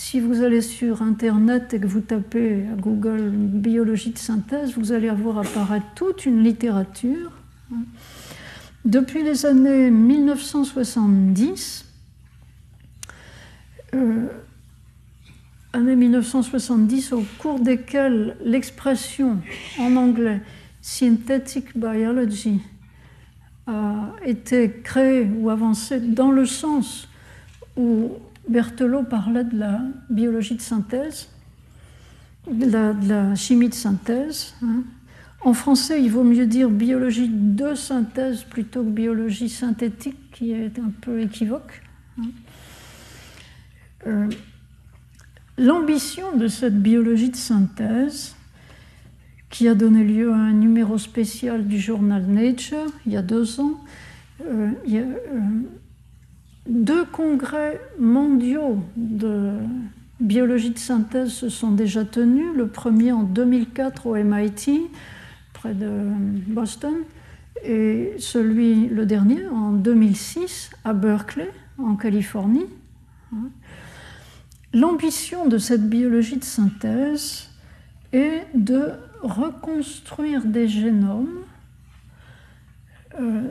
Si vous allez sur Internet et que vous tapez à Google biologie de synthèse, vous allez avoir apparaître toute une littérature. Depuis les années 1970, euh, années 1970 au cours desquelles l'expression en anglais synthetic biology a été créé ou avancé dans le sens où Berthelot parlait de la biologie de synthèse, de la, chimie de synthèse. Hein. En français, il vaut mieux dire biologie de synthèse plutôt que biologie synthétique, qui est un peu équivoque. Hein. Euh, l'ambition de cette biologie de synthèse, qui a donné lieu à un numéro spécial du journal Nature il y a deux ans. Euh, il y a, euh, deux congrès mondiaux de biologie de synthèse se sont déjà tenus. Le premier en 2004 au MIT, près de Boston, et celui, le dernier, en 2006 à Berkeley, en Californie. L'ambition de cette biologie de synthèse est de reconstruire des génomes euh,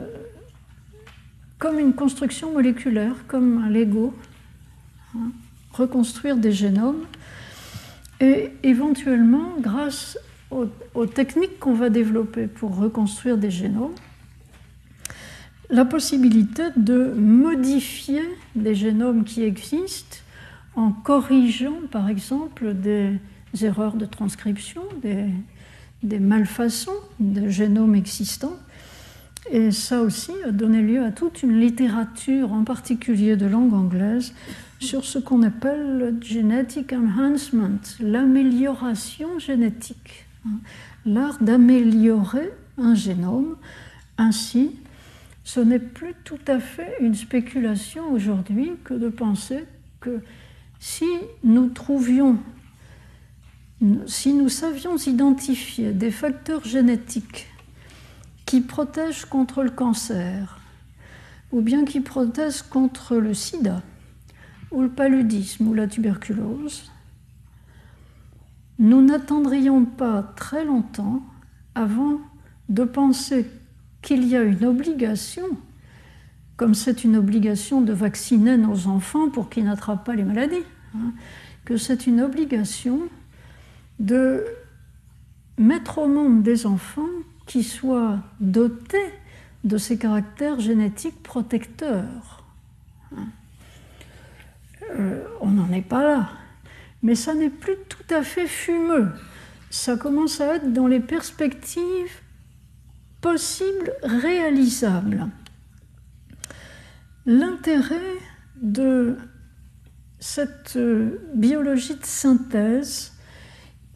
comme une construction moléculaire, comme un Lego. Hein, reconstruire des génomes et éventuellement, grâce aux, techniques qu'on va développer pour reconstruire des génomes, la possibilité de modifier des génomes qui existent en corrigeant, par exemple, des erreurs de transcription, des, des malfaçons de génomes existants. Et ça aussi a donné lieu à toute une littérature, en particulier de langue anglaise, sur ce qu'on appelle le genetic enhancement, l'amélioration génétique, hein. l'art d'améliorer un génome. Ainsi, ce n'est plus tout à fait une spéculation aujourd'hui que de penser que si nous trouvions si nous savions identifier des facteurs génétiques qui protègent contre le cancer, ou bien qui protègent contre le sida, ou le paludisme, ou la tuberculose, nous n'attendrions pas très longtemps avant de penser qu'il y a une obligation, comme c'est une obligation de vacciner nos enfants pour qu'ils n'attrapent pas les maladies, hein, que c'est une obligation de mettre au monde des enfants qui soient dotés de ces caractères génétiques protecteurs. Euh, on n'en est pas là, mais ça n'est plus tout à fait fumeux. Ça commence à être dans les perspectives possibles, réalisables. L'intérêt de cette euh, biologie de synthèse,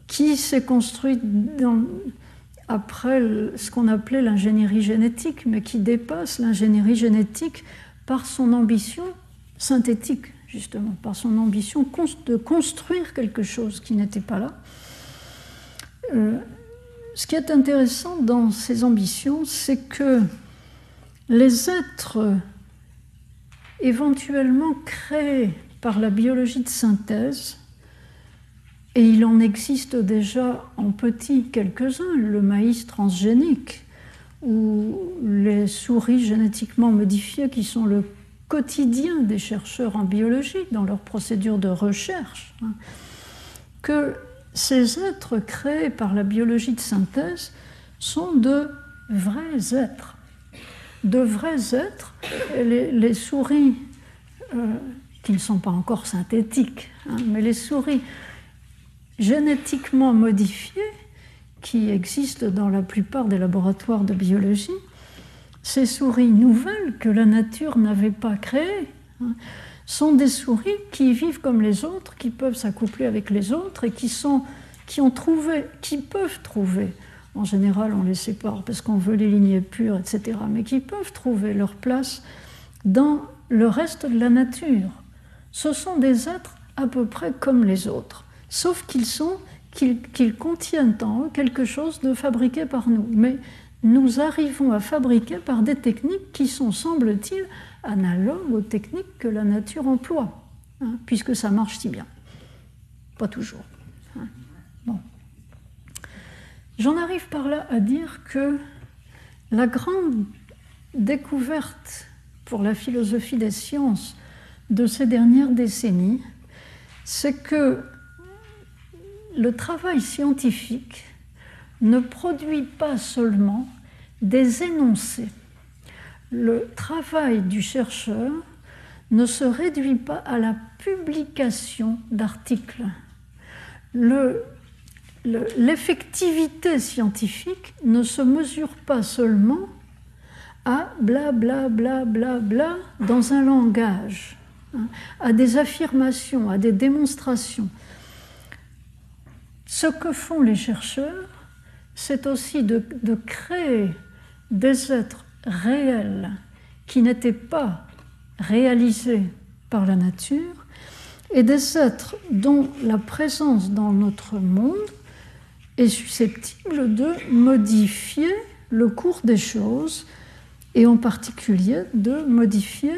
qui s'est construite après ce qu'on appelait l'ingénierie génétique, mais qui dépasse l'ingénierie génétique par son ambition synthétique, justement, par son ambition de construire quelque chose qui n'était pas là. Euh, ce qui est intéressant dans ces ambitions, c'est que les êtres éventuellement créés par la biologie de synthèse, et il en existe déjà en petit quelques-uns, le maïs transgénique, ou les souris génétiquement modifiées qui sont le quotidien des chercheurs en biologie dans leur procédure de recherche, hein, que ces êtres créés par la biologie de synthèse sont de vrais êtres. De vrais êtres, les, souris, euh, qui ne sont pas encore synthétiques, hein, mais les souris génétiquement modifiées, qui existent dans la plupart des laboratoires de biologie, ces souris nouvelles que la nature n'avait pas créées, hein, sont des souris qui vivent comme les autres, qui peuvent s'accoupler avec les autres et qui, sont, qui ont trouvé, qui peuvent trouver, en général on les sépare parce qu'on veut les lignées pures, etc., mais qui peuvent trouver leur place dans le reste de la nature. Ce sont des êtres à peu près comme les autres, sauf qu'ils sont contiennent en eux quelque chose de fabriqué par nous. Mais nous arrivons à fabriquer par des techniques qui sont, semble-t-il, analogue aux techniques que la nature emploie, hein, puisque ça marche si bien. Pas toujours. Hein. J'en arrive par là à dire que la grande découverte pour la philosophie des sciences de ces dernières décennies, c'est que le travail scientifique ne produit pas seulement des énoncés le travail du chercheur ne se réduit pas à la publication d'articles. L'effectivité scientifique ne se mesure pas seulement à bla bla bla bla bla dans un langage, hein, à des affirmations, à des démonstrations. Ce que font les chercheurs, c'est aussi de créer des êtres réels qui n'étaient pas réalisés par la nature et des êtres dont la présence dans notre monde est susceptible de modifier le cours des choses et en particulier de modifier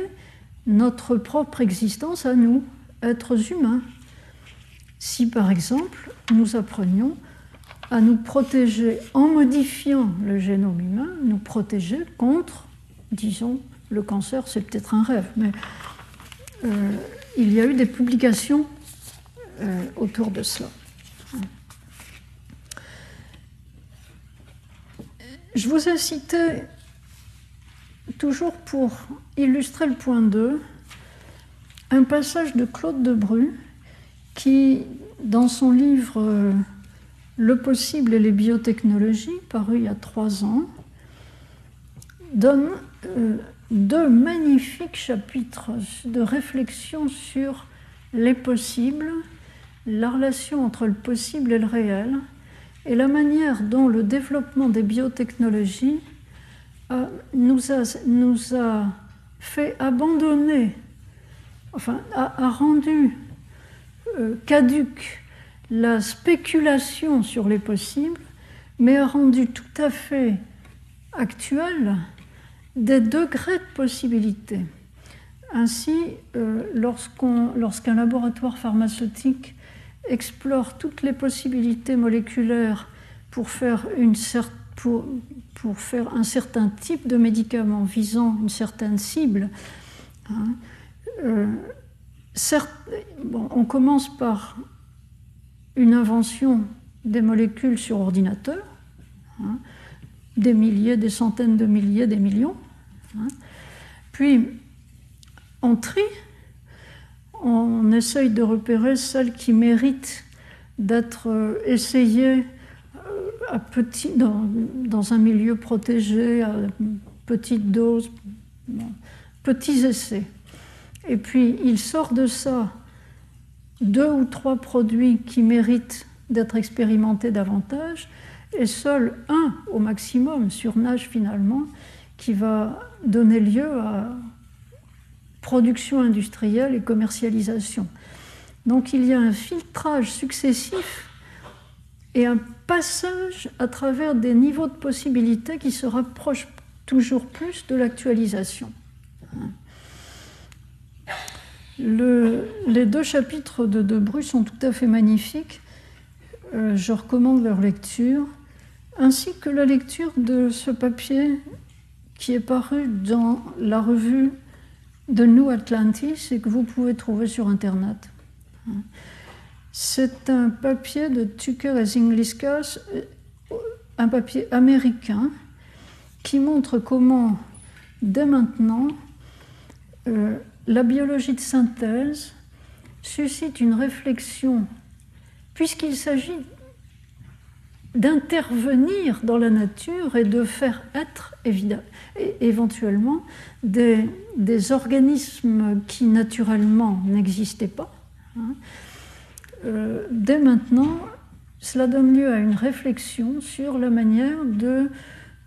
notre propre existence à nous, êtres humains. Si par exemple nous apprenions à nous protéger en modifiant le génome humain, nous protéger contre, disons, le cancer, c'est peut-être un rêve, mais euh, il y a eu des publications euh, autour de cela. Je vous ai cité, toujours pour illustrer le point 2, un passage de Claude Debru qui, dans son livre euh, le possible et les biotechnologies, paru il y a trois ans, donne euh, deux magnifiques chapitres de réflexion sur les possibles, la relation entre le possible et le réel, et la manière dont le développement des biotechnologies nous, a, nous, a, fait abandonner, enfin, a, rendu euh, caduque la spéculation sur les possibles, mais a rendu tout à fait actuel des degrés de possibilité. Ainsi, euh, lorsqu'un laboratoire pharmaceutique explore toutes les possibilités moléculaires pour faire, un certain type de médicament visant une certaine cible, hein, euh, on commence par une invention des molécules sur ordinateur, hein, des milliers, des centaines de milliers, des millions. Hein. Puis on trie, on essaye de repérer celles qui méritent d'être euh, essayées euh, à petit, dans, un milieu protégé, à petite dose, petits essais. Et puis il sort de ça deux ou trois produits qui méritent d'être expérimentés davantage, et seul un au maximum surnage finalement qui va donner lieu à production industrielle et commercialisation. Donc il y a un filtrage successif et un passage à travers des niveaux de possibilités qui se rapprochent toujours plus de l'actualisation. Les deux chapitres de Debru sont tout à fait magnifiques. Euh, je recommande leur lecture, ainsi que la lecture de ce papier qui est paru dans la revue de New Atlantis et que vous pouvez trouver sur Internet. C'est un papier de Tucker et Zingliskas, euh, un papier américain qui montre comment, dès maintenant, euh, la biologie de synthèse suscite une réflexion, puisqu'il s'agit d'intervenir dans la nature et de faire être éventuellement des, organismes qui naturellement n'existaient pas. Hein. Euh, dès maintenant, cela donne lieu à une réflexion sur la manière de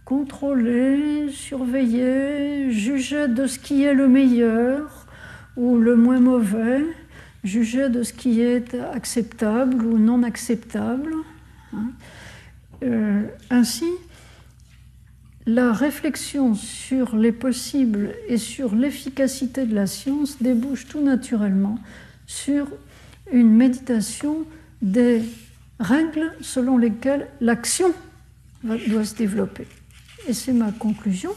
contrôler, surveiller, juger de ce qui est le meilleur ou le moins mauvais, juger de ce qui est acceptable ou non acceptable. Hein. Euh, ainsi, la réflexion sur les possibles et sur l'efficacité de la science débouche tout naturellement sur une méditation des règles selon lesquelles l'action doit se développer. Et c'est ma conclusion.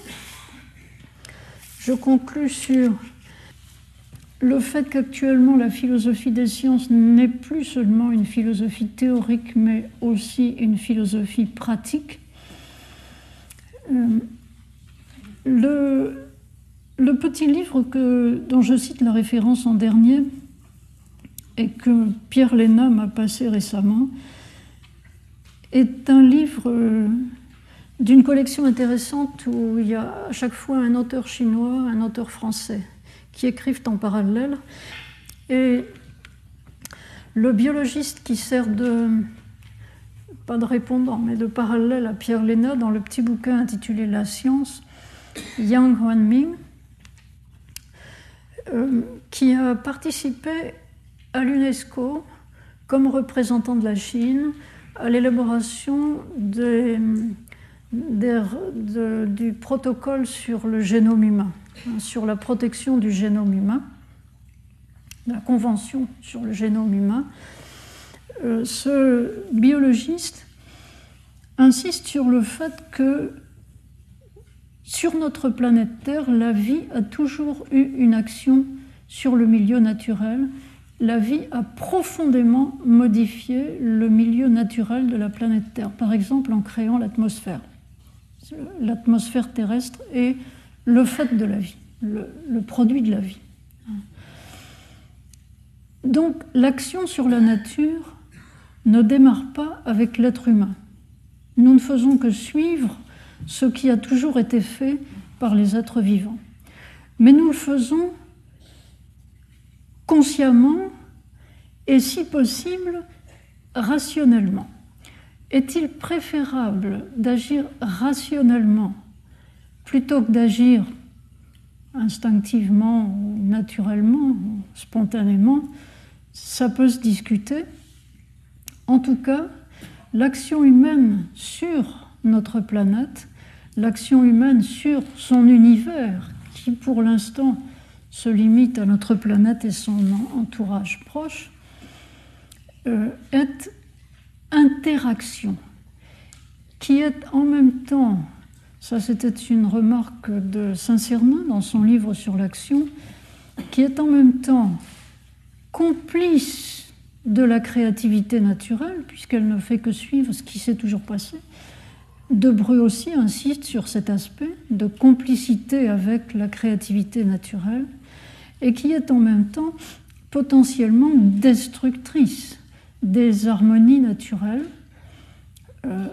Je conclus sur le fait qu'actuellement la philosophie des sciences n'est plus seulement une philosophie théorique, mais aussi une philosophie pratique. Euh, le, petit livre dont je cite la référence en dernier et que Pierre Léna m'a passé récemment est un livre euh, d'une collection intéressante où il y a à chaque fois un auteur chinois, un auteur français qui écrivent en parallèle. Et le biologiste qui sert de, pas de répondant, mais de parallèle à Pierre Léna dans le petit bouquin intitulé La science, Yang Huanming, euh, qui a participé à l'UNESCO comme représentant de la Chine à l'élaboration du protocole sur le génome humain, sur la protection du génome humain, la convention sur le génome humain. Euh, ce biologiste insiste sur le fait que sur notre planète Terre, la vie a toujours eu une action sur le milieu naturel. La vie a profondément modifié le milieu naturel de la planète Terre, par exemple en créant l'atmosphère l'atmosphère terrestre est le fait de la vie, le, produit de la vie. Donc l'action sur la nature ne démarre pas avec l'être humain. Nous ne faisons que suivre ce qui a toujours été fait par les êtres vivants. Mais nous le faisons consciemment et si possible rationnellement. Est-il préférable d'agir rationnellement plutôt que d'agir instinctivement naturellement, spontanément Ça peut se discuter. En tout cas, l'action humaine sur notre planète, l'action humaine sur son univers, qui pour l'instant se limite à notre planète et son entourage proche, euh, est interaction qui est en même temps, ça c'était une remarque de Saint-Cernin dans son livre sur l'action, qui est en même temps complice de la créativité naturelle, puisqu'elle ne fait que suivre ce qui s'est toujours passé. Debreu aussi insiste sur cet aspect de complicité avec la créativité naturelle, et qui est en même temps potentiellement destructrice des harmonies naturelles. Euh,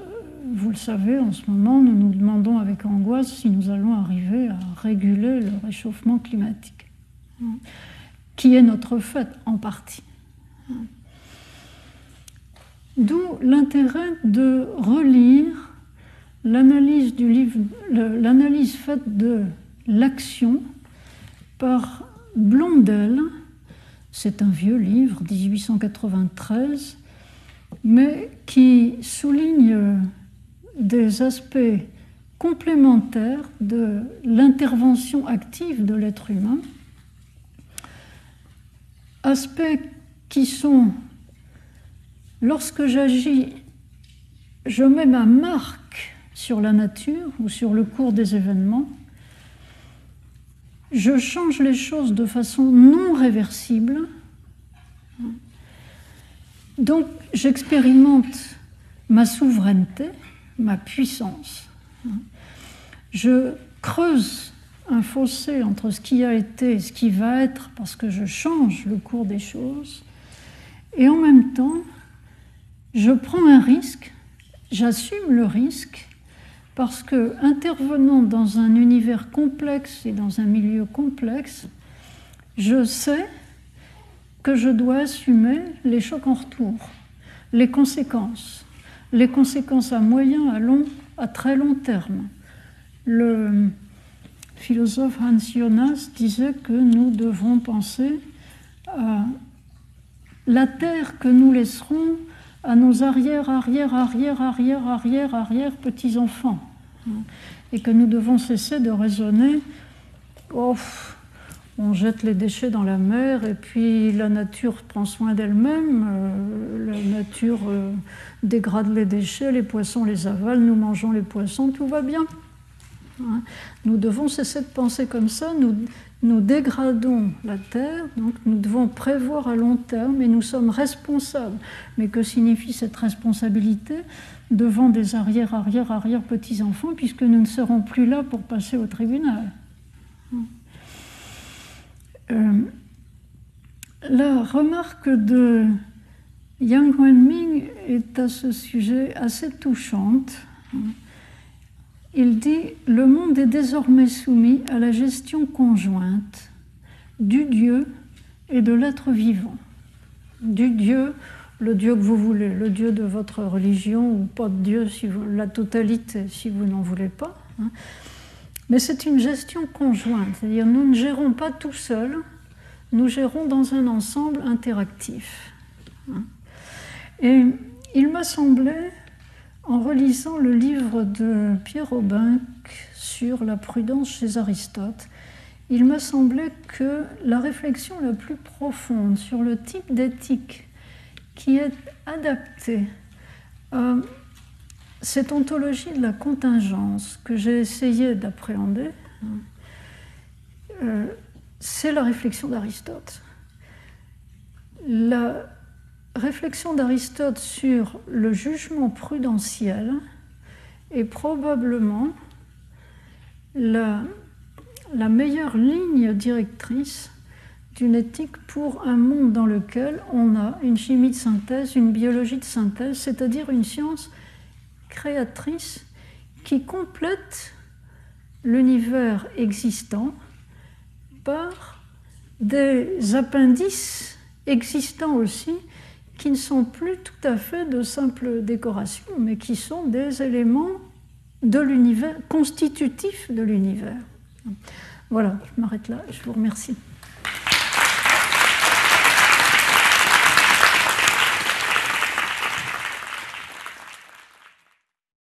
vous le savez, en ce moment, nous nous demandons avec angoisse si nous allons arriver à réguler le réchauffement climatique, qui est notre fait en partie. D'où l'intérêt de relire l'analyse du livre, l'analyse faite de l'action par Blondel, c'est un vieux livre, 1893, mais qui souligne des aspects complémentaires de l'intervention active de l'être humain. aspects qui sont, lorsque j'agis, je mets ma marque sur la nature ou sur le cours des événements, je change les choses de façon non réversible. Donc j'expérimente ma souveraineté, ma puissance. Je creuse un fossé entre ce qui a été et ce qui va être parce que je change le cours des choses. Et en même temps, je prends un risque, j'assume le risque parce que intervenant dans un univers complexe et dans un milieu complexe, je sais que je dois assumer les chocs en retour, les conséquences, les conséquences à moyen, à long, à très long terme. Le philosophe Hans Jonas disait que nous devrons penser à la terre que nous laisserons à nos arrière, arrière, arrière, arrière, arrière, arrière petits-enfants. Et que nous devons cesser de raisonner, oh, on jette les déchets dans la mer et puis la nature prend soin d'elle-même, euh, la nature euh, dégrade les déchets, les poissons les avalent, nous mangeons les poissons, tout va bien. Hein. Nous devons cesser de penser comme ça, nous, dégradons la Terre, donc nous devons prévoir à long terme et nous sommes responsables. Mais que signifie cette responsabilité devant des arrière, arrière, arrière petits-enfants, puisque nous ne serons plus là pour passer au tribunal? Euh, La remarque de Yang Wenming est à ce sujet assez touchante. Il dit Le monde est désormais soumis à la gestion conjointe du Dieu et de l'être vivant. Du Dieu, le Dieu que vous voulez, le Dieu de votre religion ou pas de Dieu, si la totalité si vous n'en voulez pas. Hein. Mais c'est une gestion conjointe, c'est-à-dire nous ne gérons pas tout seuls, nous gérons dans un ensemble interactif. Et il m'a semblé en relisant le livre de Pierre Aubin sur la prudence chez Aristote, il me semblait que la réflexion la plus profonde sur le type d'éthique qui est adaptée à cette ontologie de la contingence que j'ai essayé d'appréhender, euh, c'est la réflexion d'Aristote. La réflexion d'Aristote sur le jugement prudentiel est probablement la, la meilleure ligne directrice d'une éthique pour un monde dans lequel on a une chimie de synthèse, une biologie de synthèse, c'est-à-dire une science créatrice qui complète l'univers existant par des appendices existants aussi qui ne sont plus tout à fait de simples décorations, mais qui sont des éléments de l'univers, constitutifs de l'univers. Voilà, je m'arrête là, je vous remercie.